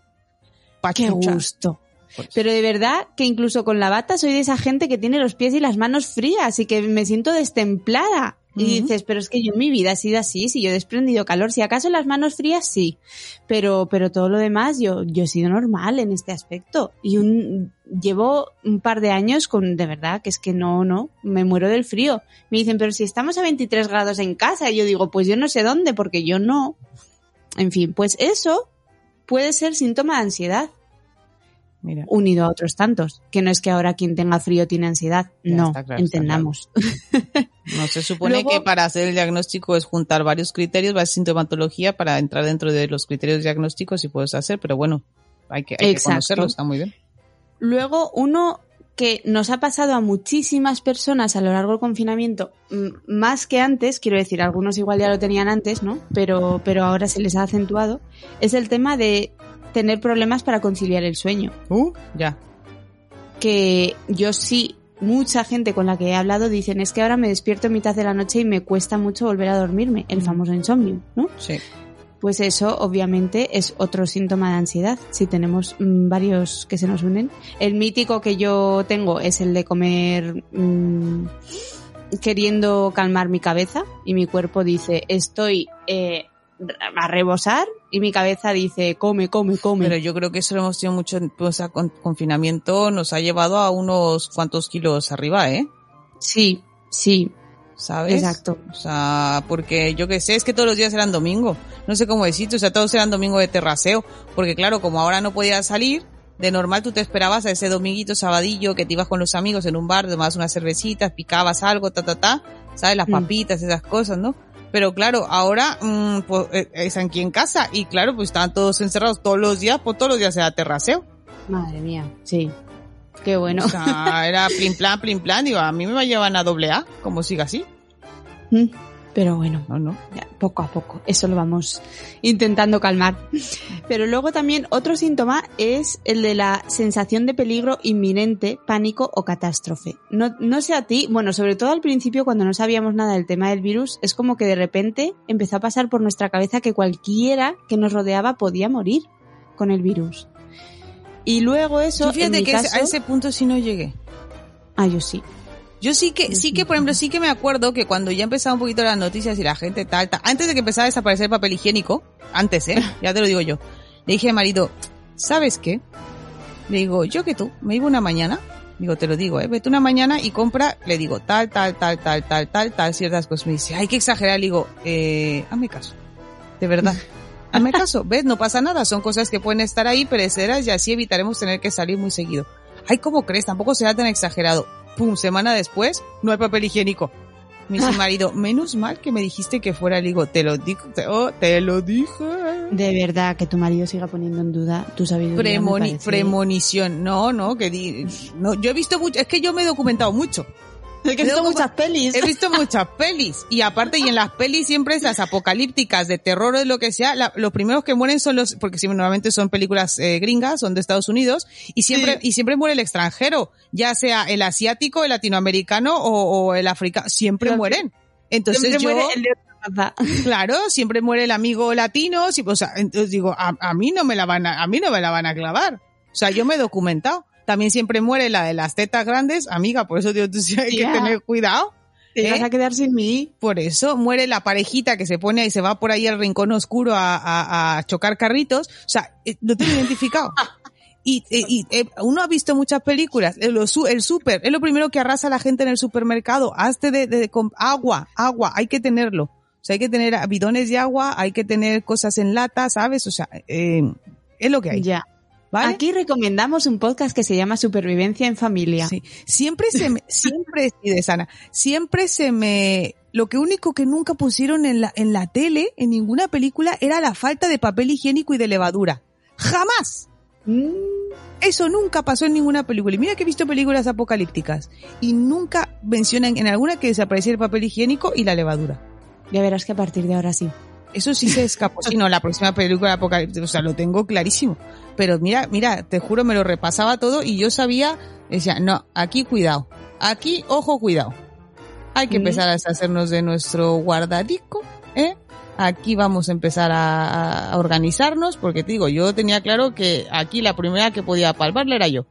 Qué gusto. Pues, Pero de verdad que incluso con la bata soy de esa gente que tiene los pies y las manos frías y que me siento destemplada. Y dices, pero es que yo en mi vida he sido así, si yo he desprendido calor, si acaso las manos frías sí, pero, pero todo lo demás yo, yo he sido normal en este aspecto. Y un, llevo un par de años con, de verdad, que es que no, no, me muero del frío. Me dicen, pero si estamos a 23 grados en casa, y yo digo, pues yo no sé dónde, porque yo no. En fin, pues eso puede ser síntoma de ansiedad mira. unido a otros tantos. Que no es que ahora quien tenga frío tiene ansiedad. Ya no, claro, entendamos. No se supone Luego- que para hacer el diagnóstico es juntar varios criterios, varias sintomatología para entrar dentro de los criterios diagnósticos y puedes hacer, pero bueno, hay que, hay que conocerlo, está muy bien. Luego, uno que nos ha pasado a muchísimas personas a lo largo del confinamiento, más que antes, quiero decir, algunos igual ya lo tenían antes, ¿no? Pero, pero ahora se les ha acentuado, es el tema de tener problemas para conciliar el sueño. Uh, ya. que yo sí, mucha gente con la que he hablado dicen es que ahora me despierto en mitad de la noche y me cuesta mucho volver a dormirme, el Mm. famoso insomnio, ¿no? Sí. Pues eso obviamente es otro síntoma de ansiedad, si tenemos mm, varios que se nos unen. El mítico que yo tengo es el de comer mm, queriendo calmar mi cabeza y mi cuerpo dice estoy eh, a rebosar y mi cabeza dice come, come, come. Pero yo creo que eso lo hemos tenido mucho, pues, a con- confinamiento nos ha llevado a unos cuantos kilos arriba, ¿eh? Sí, sí, ¿Sabes? exacto. O sea, porque yo qué sé, es que todos los días eran domingo. No sé cómo decirte, o sea, todos eran domingo de terraseo. Porque claro, como ahora no podías salir, de normal tú te esperabas a ese dominguito, sabadillo, que te ibas con los amigos en un bar, tomabas unas cervecitas, picabas algo, ta, ta, ta, ¿sabes? Las Mm. papitas, esas cosas, ¿no? Pero claro, ahora, mm, pues, eh, es aquí en casa y claro, pues estaban todos encerrados todos los días, pues todos los días era terraseo. Madre mía, sí. Qué bueno. O sea, era plin plan, plin plan, digo, a mí me va a llevar a doble A, como siga así. Mm, Pero bueno, No, no. ya, poco a poco. Eso lo vamos intentando calmar. Pero luego también otro síntoma es el de la sensación de peligro inminente, pánico o catástrofe. No, no sé a ti, bueno, sobre todo al principio cuando no sabíamos nada del tema del virus, es como que de repente empezó a pasar por nuestra cabeza que cualquiera que nos rodeaba podía morir con el virus. Y luego eso, Yo en fíjate mi que caso, a ese punto sí no llegué. ah, yo sí. Yo sí que, sí que, por ejemplo, sí que me acuerdo que cuando ya empezaba un poquito las noticias y la gente tal, tal, antes de que empezara a desaparecer el papel higiénico, antes, eh, ya te lo digo yo, le dije a mi marido, ¿sabes qué? Le digo, yo que tú, me iba una mañana, digo, te lo digo, eh, vete una mañana y compra, le digo, tal, tal, tal, tal, tal, tal, tal, ciertas cosas. Me dice, hay que exagerar, le digo, eh, hazme caso, de verdad. Hazme caso, ¿ves? No pasa nada, son cosas que pueden estar ahí perecederas y así evitaremos tener que salir muy seguido. Ay, ¿cómo crees? Tampoco será tan exagerado. Pum, semana después, no hay papel higiénico. Me dice mi marido, menos mal que me dijiste que fuera, le digo, te lo digo, te, oh, te lo dije. De verdad que tu marido siga poniendo en duda tu sabiduría. Premoni- premonición, no, no, que di, no, yo he visto mucho, es que yo me he documentado mucho. Es que he visto muchas pelis. He visto muchas pelis y aparte y en las pelis siempre esas apocalípticas de terror o de lo que sea, la- los primeros que mueren son los, porque normalmente son películas eh, gringas, son de Estados Unidos y siempre y siempre muere el extranjero, ya sea el asiático, el latinoamericano o, o el africano, siempre mueren. Entonces Siempre yo, muere el de otra claro, siempre muere el amigo latino, o sea, entonces digo, a, a mí no me la van a, a mí no me la van a clavar. O sea, yo me he documentado. También siempre muere la de las tetas grandes, amiga, por eso digo, tú sí hay Tía. que tener cuidado. Te ¿Eh? a quedar sin mí. Por eso muere la parejita que se pone y se va por ahí al rincón oscuro a, a- a chocar carritos. O sea, eh, lo tengo identificado. Y, eh, y, eh, uno ha visto muchas películas. El, el súper es lo primero que arrasa a la gente en el supermercado. Hazte de, de- con agua, agua, hay que tenerlo. O sea, hay que tener bidones de agua, hay que tener cosas en lata, ¿sabes? O sea, eh, es lo que hay. Ya. ¿Vale? Aquí recomendamos un podcast que se llama Supervivencia en Familia. Sí. Siempre se me, siempre, sí, de sana, siempre se me, lo que único que nunca pusieron en la, en la tele, en ninguna película, era la falta de papel higiénico y de levadura. ¡Jamás! Mm, Eso nunca pasó en ninguna película. Y mira que he visto películas apocalípticas. Y nunca mencionan en alguna que desapareciera el papel higiénico y la levadura. ya verás que a partir de ahora sí. Eso sí se escapó. Sí, no, la próxima película apocalíptica, o sea, lo tengo clarísimo. Pero mira, mira, te juro, me lo repasaba todo y yo sabía, decía, no, aquí cuidado. Aquí, ojo, cuidado. Hay que empezar a deshacernos de nuestro guardadico, ¿eh? Aquí vamos a empezar a, a organizarnos, porque te digo, yo tenía claro que aquí la primera que podía palparle era yo.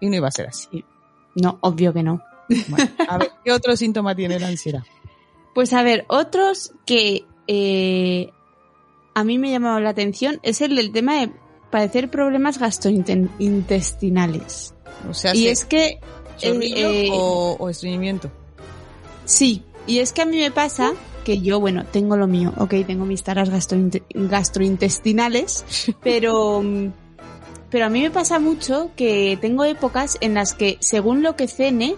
Y no iba a ser así. No, obvio que no. Bueno, a ver, ¿qué otro síntoma tiene la ansiedad? Pues a ver, otros que eh, a mí me llamaba la atención es el del tema de padecer problemas gastrointestinales. O sea, Y ¿se- es que chorrillo eh, o, o estreñimiento. Sí, y es que a mí me pasa que yo, bueno, tengo lo mío, ok, tengo mis taras gastrointe- gastrointestinales, pero, pero a mí me pasa mucho que tengo épocas en las que, según lo que cene,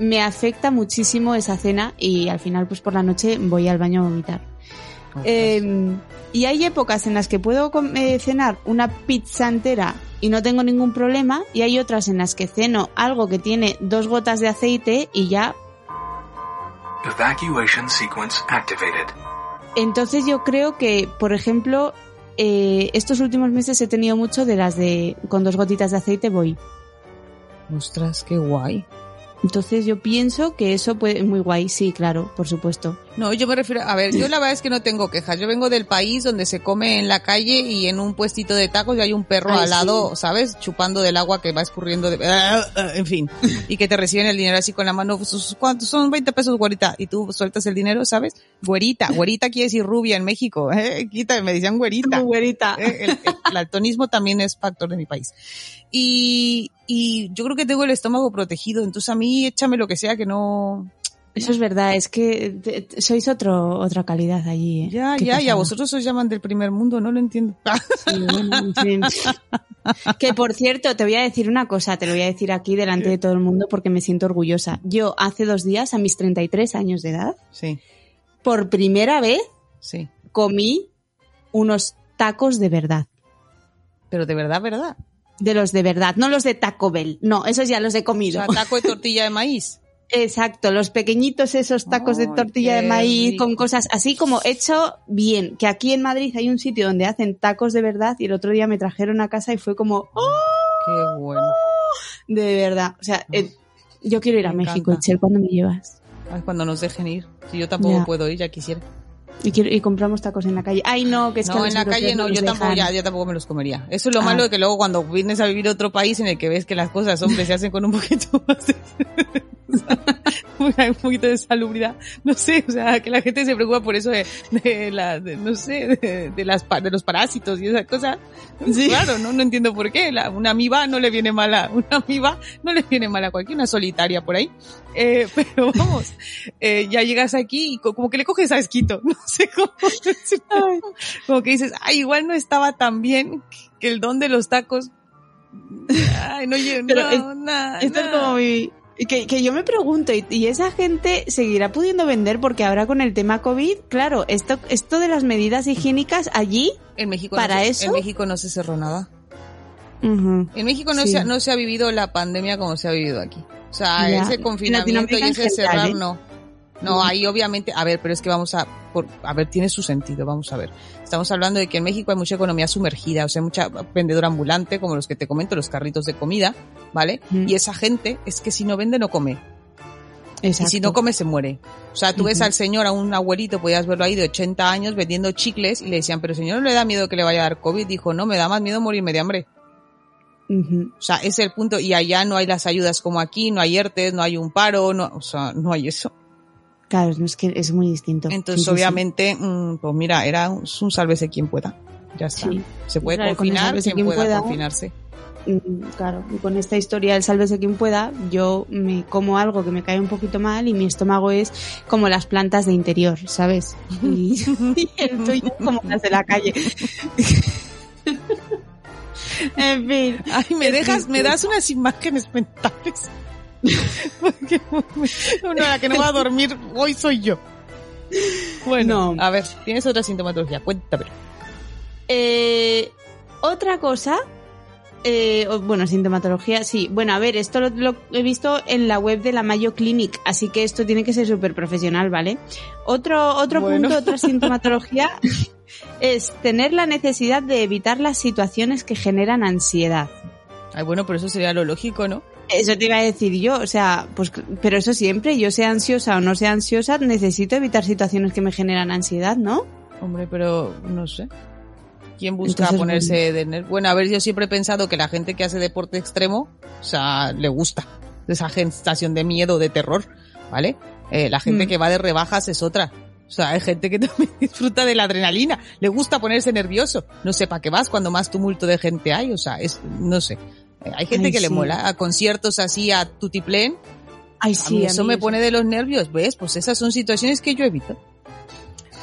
me afecta muchísimo esa cena y al final, pues por la noche voy al baño a vomitar. Eh, y hay épocas en las que puedo eh, cenar una pizza entera y no tengo ningún problema, y hay otras en las que ceno algo que tiene dos gotas de aceite y ya Evacuation sequence activated. Entonces yo creo que, por ejemplo, eh, estos últimos meses he tenido mucho de las de con dos gotitas de aceite voy. Ostras, qué guay. Entonces yo pienso que eso puede muy guay, sí, claro, por supuesto. No, yo me refiero, a ver, yo la verdad es que no tengo quejas. Yo vengo del país donde se come en la calle y en un puestito de tacos y hay un perro Ay, al lado, sí. ¿sabes? Chupando del agua que va escurriendo de... En fin. Y que te reciben el dinero así con la mano. pues, ¿Cuántos son 20 pesos, güerita? Y tú sueltas el dinero, ¿sabes? Güerita. Güerita quiere decir rubia en México. ¿eh? Quita, me decían güerita. güerita. Eh, El, el- el altonismo también es factor de mi país. Y, y yo creo que tengo el estómago protegido, entonces a mí échame lo que sea que no... Eso es verdad, es que te- te- sois otro otra calidad allí. ¿eh? Ya, ya, y a vosotros os llaman del primer mundo, no lo entiendo. Sí, bueno, en fin. Que por cierto, te voy a decir una cosa, te lo voy a decir aquí delante de todo el mundo porque me siento orgullosa. Yo hace dos días, a mis 33 años de edad, Sí, por primera vez sí. comí unos tacos de verdad. Pero de verdad, ¿verdad? De los de verdad, no los de Taco Bell. No, esos ya los he O comido. sea, taco de tortilla de maíz. Exacto, los pequeñitos esos tacos de tortilla de maíz rico. con cosas así como hecho bien. Que aquí en Madrid hay un sitio donde hacen tacos de verdad y el otro día me trajeron a casa y fue como, ¡oh! Qué bueno. De verdad. O sea, eh, yo quiero ir a Me México, encanta. Itzel, ¿cuándo me llevas? Ay, cuando nos dejen ir. Si yo tampoco Ya. puedo ir, ya quisiera. Y, quiero, y compramos tacos en la calle. Ay, no, que es que no, los en la calle no, yo tampoco, ya, yo tampoco me los comería. Eso es lo Ah. malo de que luego cuando vienes a vivir a otro país en el que ves que las cosas, hombre, se hacen con un poquito más de... un poquito de salubridad. No sé, o sea, que la gente se preocupa por eso de, de la, de- no sé, de, de las, de los parásitos y esas cosas. Claro, ¿no? No entiendo por qué. La, una amiba no le viene mala, una amiba no le viene mala a cualquiera, una solitaria por ahí. Eh, pero vamos, eh, ya llegas aquí y co- como que le coges a esquito, no sé cómo. Como que dices, ay, igual no estaba tan bien que el don de los tacos. Ay, no, Pero no, es- nada, Esto es como mi... Que, que yo me pregunto, ¿y, y esa gente seguirá pudiendo vender? Porque ahora con el tema COVID, claro, esto, esto de las medidas higiénicas allí... En México, ¿Para no se, eso? en México no se cerró nada. En México no, Sí. se, ha- no se ha vivido la pandemia como se ha vivido aquí. O sea, Ya. ese En confinamiento y ese general, cerrar ¿eh? no. No, ahí obviamente, a ver, pero es que vamos a, por, a ver, tiene su sentido, vamos a ver. Estamos hablando de que en México hay mucha economía sumergida, o sea, mucha vendedora ambulante, como los que te comento, los carritos de comida, ¿vale? Mm. Y esa gente es que si no vende no come. Exacto. Y si no come se muere. O sea, tú ves al señor, a un abuelito, podías verlo ahí de 80 años vendiendo chicles y le decían, pero señor, ¿no le da miedo que le vaya a dar COVID? Dijo, no, me da más miedo morirme de hambre. O sea, ese es el punto. Y allá no hay las ayudas como aquí, no hay ERTES, no hay un paro, no, o sea, no hay eso. Claro, es que es muy distinto. Entonces, Sí, sí, sí. obviamente, mm, pues mira, era un, un sálvese quien pueda. Ya está. Sí. Se puede Claro, confinar quien quien pueda, pueda. confinarse. Mm, Claro, y con esta historia del sálvese quien pueda, yo me como algo que me cae un poquito mal y mi estómago es como las plantas de interior, ¿sabes? Y, y el tuyo como las de la calle. en fin. Ay, me dejas, me das unas imágenes mentales. Porque la que no va a dormir hoy soy yo. Bueno, No. a ver, tienes otra sintomatología, cuéntame. Eh, otra cosa, eh, bueno, sintomatología, sí. Bueno, a ver, esto lo, lo he visto en la web de la Mayo Clinic, así que esto tiene que ser súper profesional, ¿vale? Otro, otro Bueno. punto, otra sintomatología es tener la necesidad de evitar las situaciones que generan ansiedad. Ay, bueno, pero eso sería lo lógico, ¿no? Eso te iba a decir yo, o sea, pues, pero eso siempre, yo sea ansiosa o no sea ansiosa, necesito evitar situaciones que me generan ansiedad, ¿no? Hombre, pero no sé. ¿Quién busca Entonces, ponerse de ner- Bueno, a ver, yo siempre he pensado que la gente que hace deporte extremo, o sea, le gusta esa sensación de miedo, de terror, ¿vale? Eh, la gente Mm. que va de rebajas es otra. O sea, hay gente que también disfruta de la adrenalina, le gusta ponerse nervioso. No sé para qué vas cuando más tumulto de gente hay, o sea, es, no sé. Hay gente Ay, que le sí. mola a conciertos así a tutiplén. Ay, a sí, mí a eso mí me pone de los nervios, ¿ves? Pues esas son situaciones que yo evito.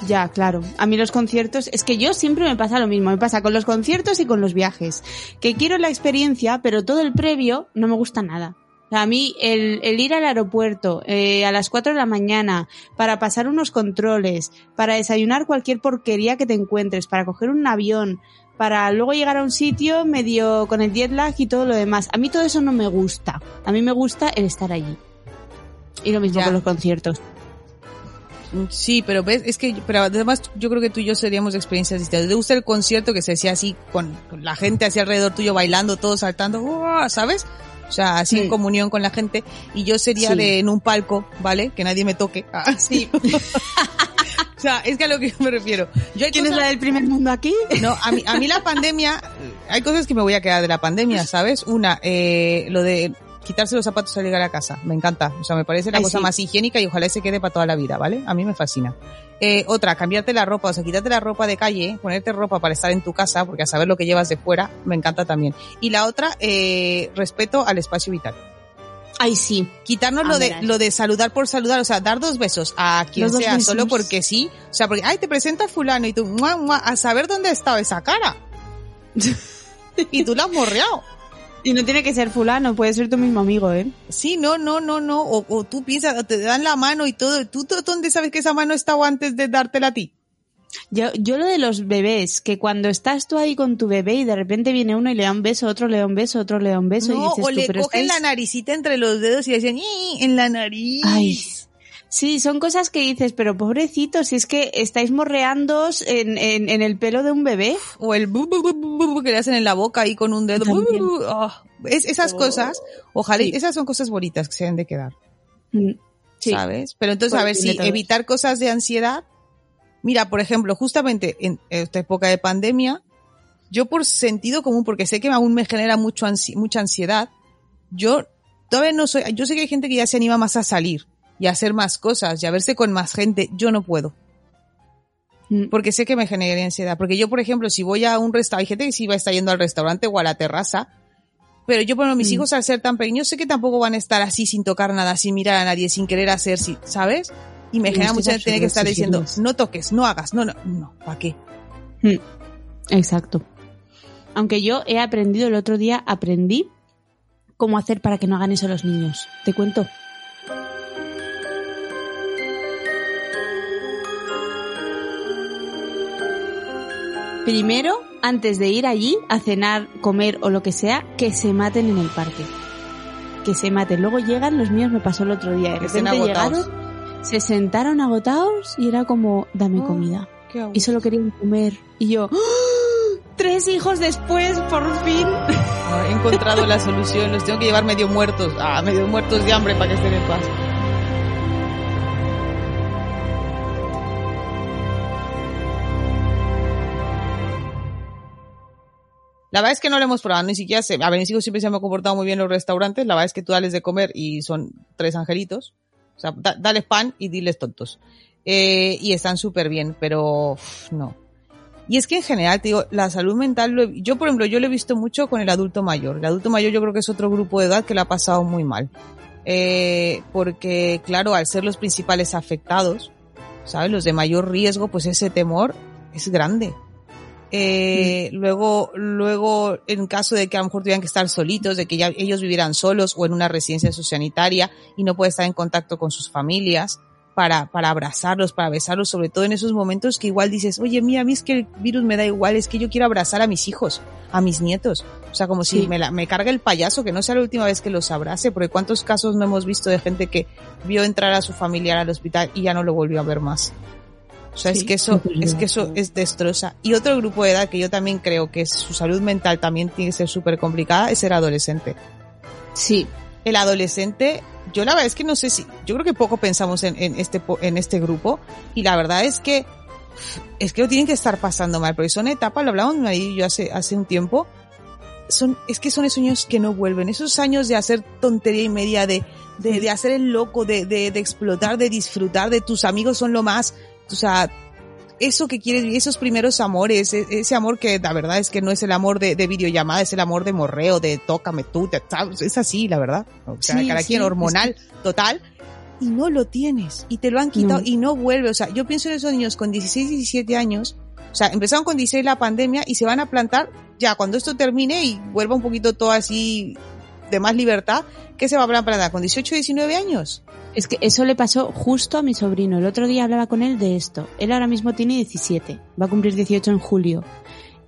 Ya, claro. A mí los conciertos, es que yo siempre me pasa lo mismo, me pasa con los conciertos y con los viajes. Que quiero la experiencia, pero todo el previo no me gusta nada. A mí el, el ir al aeropuerto eh, a las 4 de la mañana para pasar unos controles, para desayunar cualquier porquería que te encuentres, para coger un avión, para luego llegar a un sitio medio con el jet lag y todo lo demás. A mí todo eso no me gusta. A mí me gusta el estar allí. Y lo mismo Ya. con los conciertos. Sí, pero ves, es que, pero además yo creo que tú y yo seríamos de experiencias distintas. ¿Te gusta el concierto que se hacía así con, con la gente así alrededor tuyo bailando, todos saltando, ¡guau! ¿sabes? O sea, así en comunión con la gente. Y yo sería Sí. de en un palco, ¿vale? Que nadie me toque. Ah, sí. o sea, es que a lo que yo me refiero. Yo hay ¿Quién es la del primer mundo aquí? no, a mí, a mí la pandemia, hay cosas que me voy a quedar de la pandemia, ¿sabes? Una, eh, lo de quitarse los zapatos al llegar a casa, me encanta, o sea, me parece la Ay, cosa sí. más higiénica y ojalá se quede para toda la vida, ¿vale? A mí me fascina. Eh, otra, cambiarte la ropa, o sea, quitarte la ropa de calle, ponerte ropa para estar en tu casa, porque a saber lo que llevas de fuera, me encanta también. Y la otra, eh, respeto al espacio vital. Ay, sí. Quitarnos Ah, lo de, lo de saludar por saludar, o sea, dar dos besos a quien Los sea, solo porque sí. O sea, porque, ay, te presenta fulano y tú, mua, mua, a saber dónde ha estado esa cara. y tú la has morreado. Y no tiene que ser fulano, puede ser tu mismo amigo, ¿eh? Sí, no, no, no, no. O, o tú piensas, te dan la mano y todo. ¿Tú, tú dónde sabes que esa mano estaba antes de dártela a ti? Yo, yo lo de los bebés, que cuando estás tú ahí con tu bebé y de repente viene uno y le da un beso, otro le da un beso, otro le da un beso y dices o tú, le pero cogen la estáis- naricita entre los dedos y decían, "Ih, en la nariz. Ay, sí, son cosas que dices, pero pobrecito, si es que estáis morreándoos en, en, en el pelo de un bebé. O el bu, bu, bu, bu, bu que le hacen en la boca ahí con un dedo. Bu, También. bu, bu. Ah, es, esas Oh, cosas, ojalá, sí. esas son cosas bonitas que se deben de quedar. Mm, Sí. ¿sabes? Pero entonces, Por a ver, si evitar cosas de ansiedad. Mira, por ejemplo, justamente en esta época de pandemia, yo por sentido común, porque sé que aún me genera mucho ansi- mucha ansiedad, yo todavía no soy, yo sé que hay gente que ya se anima más a salir y a hacer más cosas y a verse con más gente, yo no puedo, Mm, porque sé que me generaría ansiedad, porque yo, por ejemplo, si voy a un restaurante, hay gente que sí va a estar yendo al restaurante o a la terraza, pero yo, por ejemplo, mis Mm. hijos al ser tan pequeños, sé que tampoco van a estar así sin tocar nada, sin mirar a nadie, sin querer hacer, ¿sabes? Y me genera mucha tener que estar diciendo, no toques, no hagas, no, no, no, ¿para qué? mm, Exacto. Aunque yo he aprendido el otro día, aprendí cómo hacer para que no hagan eso los niños. Te cuento. Primero, antes de ir allí a cenar, comer o lo que sea, que se maten en el parque. Que se maten. Luego llegan, los míos me pasó el otro día. De Que estén repente agotados. llegaron, se sentaron agotados y era como, dame Oh. comida. Y solo querían comer. Y yo, ¡Ah! tres hijos después, por fin. Ah, He encontrado la solución, los tengo que llevar medio muertos, ah, medio muertos de hambre para que estén en paz. La verdad es que no lo hemos probado, ni siquiera sé. A ver, mis hijos siempre se me han comportado muy bien en los restaurantes. La verdad es que tú dales de comer y son tres angelitos. O sea, da- pan y diles tontos. Eh, y están súper bien, pero no. Y es que en general, te digo, la salud mental, yo por ejemplo, yo lo he visto mucho con el adulto mayor. El adulto mayor yo creo que es otro grupo de edad que lo ha pasado muy mal. Eh, porque claro, al ser los principales afectados, ¿sabes? Los de mayor riesgo, pues ese temor es grande. Eh, luego, luego, en caso de que a lo mejor tuvieran que estar solitos, de que ya ellos vivieran solos o en una residencia sociosanitaria y no puede estar en contacto con sus familias para, para abrazarlos, para besarlos, sobre todo en esos momentos que igual dices, oye, mira, a mí es que el virus me da igual, es que yo quiero abrazar a mis hijos, a mis nietos. O sea, como si me, la, me carga el payaso, que no sea la última vez que los abrace, porque cuántos casos no hemos visto de gente que vio entrar a su familiar al hospital y ya no lo volvió a ver más. O sea, es que eso, es que eso es destroza. Y otro grupo de edad que yo también creo que su salud mental también tiene que ser súper complicada es el adolescente. Sí, El adolescente, yo la verdad es que no sé si, yo creo que poco pensamos en, en este, en este grupo. Y la verdad es que, es que lo tienen que estar pasando mal, porque son etapas, lo hablamos mi marido y yo hace, hace un tiempo, son, es que son esos años que no vuelven, esos años de hacer tontería y media, de, de, de hacer el loco, de, de, de explotar, de disfrutar, de tus amigos son lo más, o sea, eso que quieres esos primeros amores, e- ese amor que la verdad es que no es el amor de, de videollamada, es el amor de morreo, de tócame tú, te- ¿sabes? es así, la verdad. O sea, Sí, cada sí, quien es hormonal, total. Y no lo tienes. Y te lo han quitado No. y no vuelve. O sea, yo pienso en esos niños con 16, 17 años. O sea, empezaron con 16 la pandemia y se van a plantar ya cuando esto termine y vuelva un poquito todo así de más libertad. ¿Qué se va a plantar? ¿Con 18, 19 años? Es que eso le pasó justo a mi sobrino. El otro día hablaba con él de esto. Él ahora mismo tiene 17, va a cumplir 18 en julio.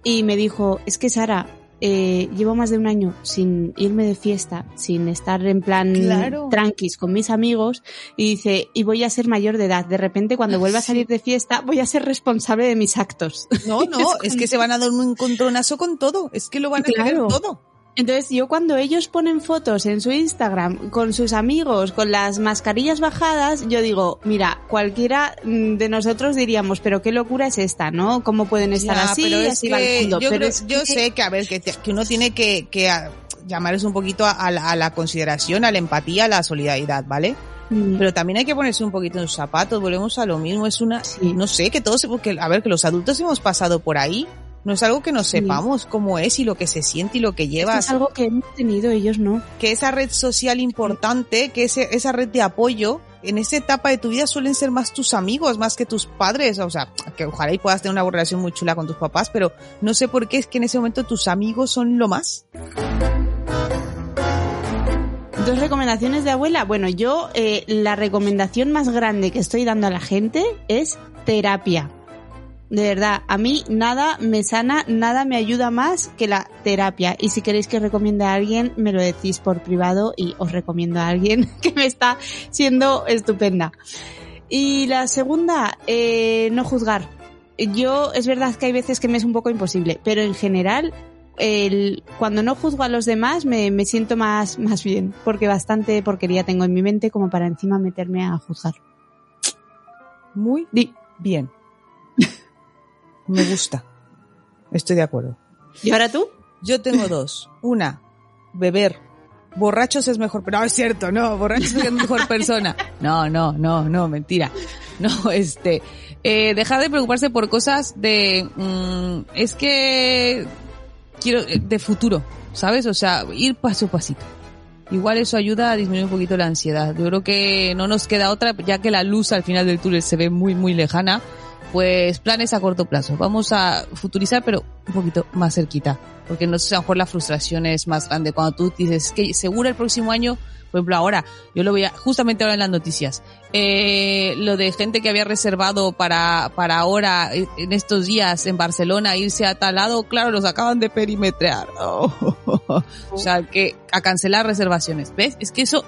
Y me dijo, es que Sara, eh, llevo más de un año sin irme de fiesta, sin estar en plan Claro. tranquis con mis amigos. Y dice, y voy a ser mayor de edad. De repente, cuando vuelva a salir de fiesta, voy a ser responsable de mis actos. No, no, es que se van a dar un encontronazo con todo. Es que lo van a Claro. todo. Entonces yo cuando ellos ponen fotos en su Instagram con sus amigos, con las mascarillas bajadas, yo digo, mira, cualquiera mm, de nosotros diríamos, pero qué locura es esta, ¿no? ¿Cómo pueden estar Ya, así? pero y es así va el mundo. yo, Pero creo- es yo que- sé que a ver que, que uno tiene que, que a- llamarles un poquito a, a la, a la consideración, a la empatía, a la solidaridad, ¿vale? Mm, Pero también hay que ponerse un poquito en sus zapatos, volvemos a lo mismo, es una, Sí. no sé, que todos, porque, a ver, que los adultos hemos pasado por ahí, no es algo que no sepamos cómo es y lo que se siente y lo que esto llevas, es algo que hemos tenido, ellos no. que esa red social importante, que ese, esa red de apoyo, en esa etapa de tu vida suelen ser más tus amigos, más que tus padres, o sea, que ojalá y puedas tener una relación muy chula con tus papás, pero no sé por qué es que en ese momento tus amigos son lo más. Dos recomendaciones de abuela. Bueno, yo eh, la recomendación más grande que estoy dando a la gente es terapia. De verdad, a mí nada me sana, nada me ayuda más que la terapia. Y si queréis que recomiende a alguien, me lo decís por privado y os recomiendo a alguien que me está siendo estupenda. Y la segunda, eh, no juzgar. Yo, es verdad que hay veces que me es un poco imposible, pero en general, el, cuando no juzgo a los demás me, me siento más, más bien, porque bastante porquería tengo en mi mente como para encima meterme a juzgar. Muy Di. bien. Me gusta. Estoy de acuerdo. ¿Y ahora tú? Yo tengo dos. Una, beber. Borrachos es mejor, pero no es cierto, no, borrachos es mejor persona. No, no, no, no, mentira. No, este, eh, dejar de preocuparse por cosas de, mm, es que quiero, eh, de futuro, ¿sabes? O sea, ir paso a pasito. Igual eso ayuda a disminuir un poquito la ansiedad. Yo creo que no nos queda otra, ya que la luz al final del túnel se ve muy, muy lejana. Pues planes a corto plazo. Vamos a futurizar, pero un poquito más cerquita. Porque no sé, a lo mejor la frustración es más grande cuando tú dices "Es que seguro el próximo año, por ejemplo ahora, yo lo veía justamente ahora en las noticias, eh, lo de gente que había reservado para, para ahora, eh, en estos días en Barcelona, irse a tal lado, claro, los acaban de perimetrear. o sea, que a cancelar reservaciones. ¿Ves? Es que eso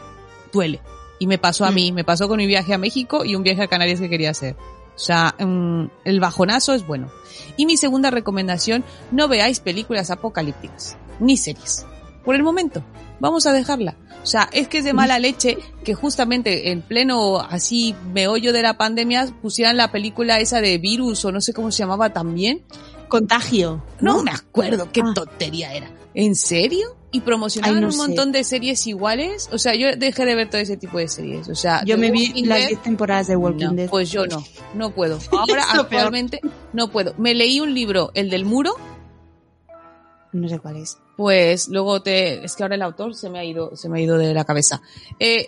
duele. Y me pasó a mí, me pasó con mi viaje a México y un viaje a Canarias que quería hacer. O sea, mm, el bajonazo es bueno. Y mi segunda recomendación, no veáis películas apocalípticas, ni series. Por el momento, vamos a dejarla. O sea, es que es de mala leche que justamente en pleno así meollo de la pandemia pusieran la película esa de virus o no sé cómo se llamaba también. Contagio. No me acuerdo qué Ah. tontería era. ¿En serio? ¿Y promocionaban Ay, no un sé. montón de series iguales? O sea, yo dejé de ver todo ese tipo de series. O sea, Yo me vi Walking las Dead, 10 temporadas de Walking no, Dead. Pues yo no, no puedo. Ahora peor. actualmente no puedo. Me leí un libro, el del muro, No sé cuál es. pues luego te, es que ahora el autor se me ha ido, se me ha ido de la cabeza. Eh,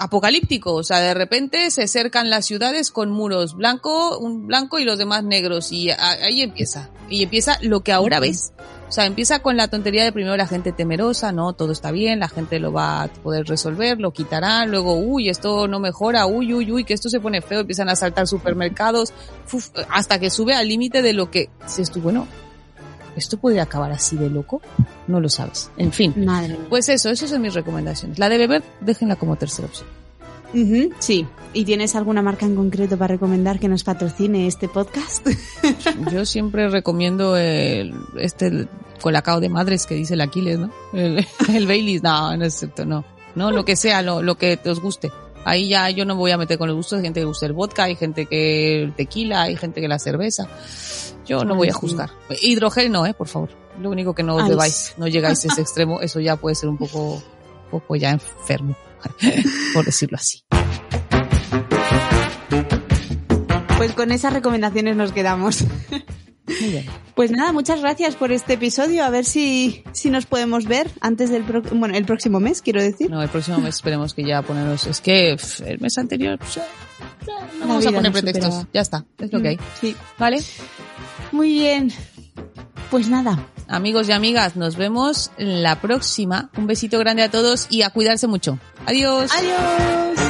apocalíptico, o sea, de repente se cercan las ciudades con muros blanco, un blanco y los demás negros y ahí empieza. Y empieza lo que ahora ves. O sea, empieza con la tontería de primero la gente temerosa, no, todo está bien, la gente lo va a poder resolver, lo quitarán, luego, uy, esto no mejora, uy, uy, uy, que esto se pone feo, empiezan a saltar supermercados, uf, hasta que sube al límite de lo que, si tú, bueno, ¿esto podría acabar así de loco? No lo sabes. En fin. Madre. Pues eso, esas son mis recomendaciones. La de beber, déjenla como tercera opción. Sí. ¿Y tienes alguna marca en concreto para recomendar que nos patrocine este podcast? Yo siempre recomiendo el, este colacao de madres que dice el Aquiles, ¿no? El, el Baileys, no, no es cierto, no. No, lo que sea, lo, lo que te os guste. Ahí ya yo no me voy a meter con los gustos. Hay gente que gusta el vodka, hay gente que el tequila, hay gente que la cerveza. Yo no Ay, voy a sí. juzgar. Hidrogel no, eh, por favor. Lo único que no Ay, bebáis, sí. no llegáis a ese extremo, eso ya puede ser un poco, poco ya enfermo, por decirlo así. Pues con esas recomendaciones nos quedamos. Muy bien. Pues nada, muchas gracias por este episodio. A ver si, si nos podemos ver antes del pro- bueno, el próximo mes, quiero decir. No, el próximo mes esperemos que ya ponernos. Es que pff, el mes anterior, no vamos a poner pretextos. Ya está, es lo que hay. Sí. ¿Vale? Muy bien. Pues nada. Amigos y amigas, nos vemos la próxima. Un besito grande a todos y a cuidarse mucho. Adiós. Adiós.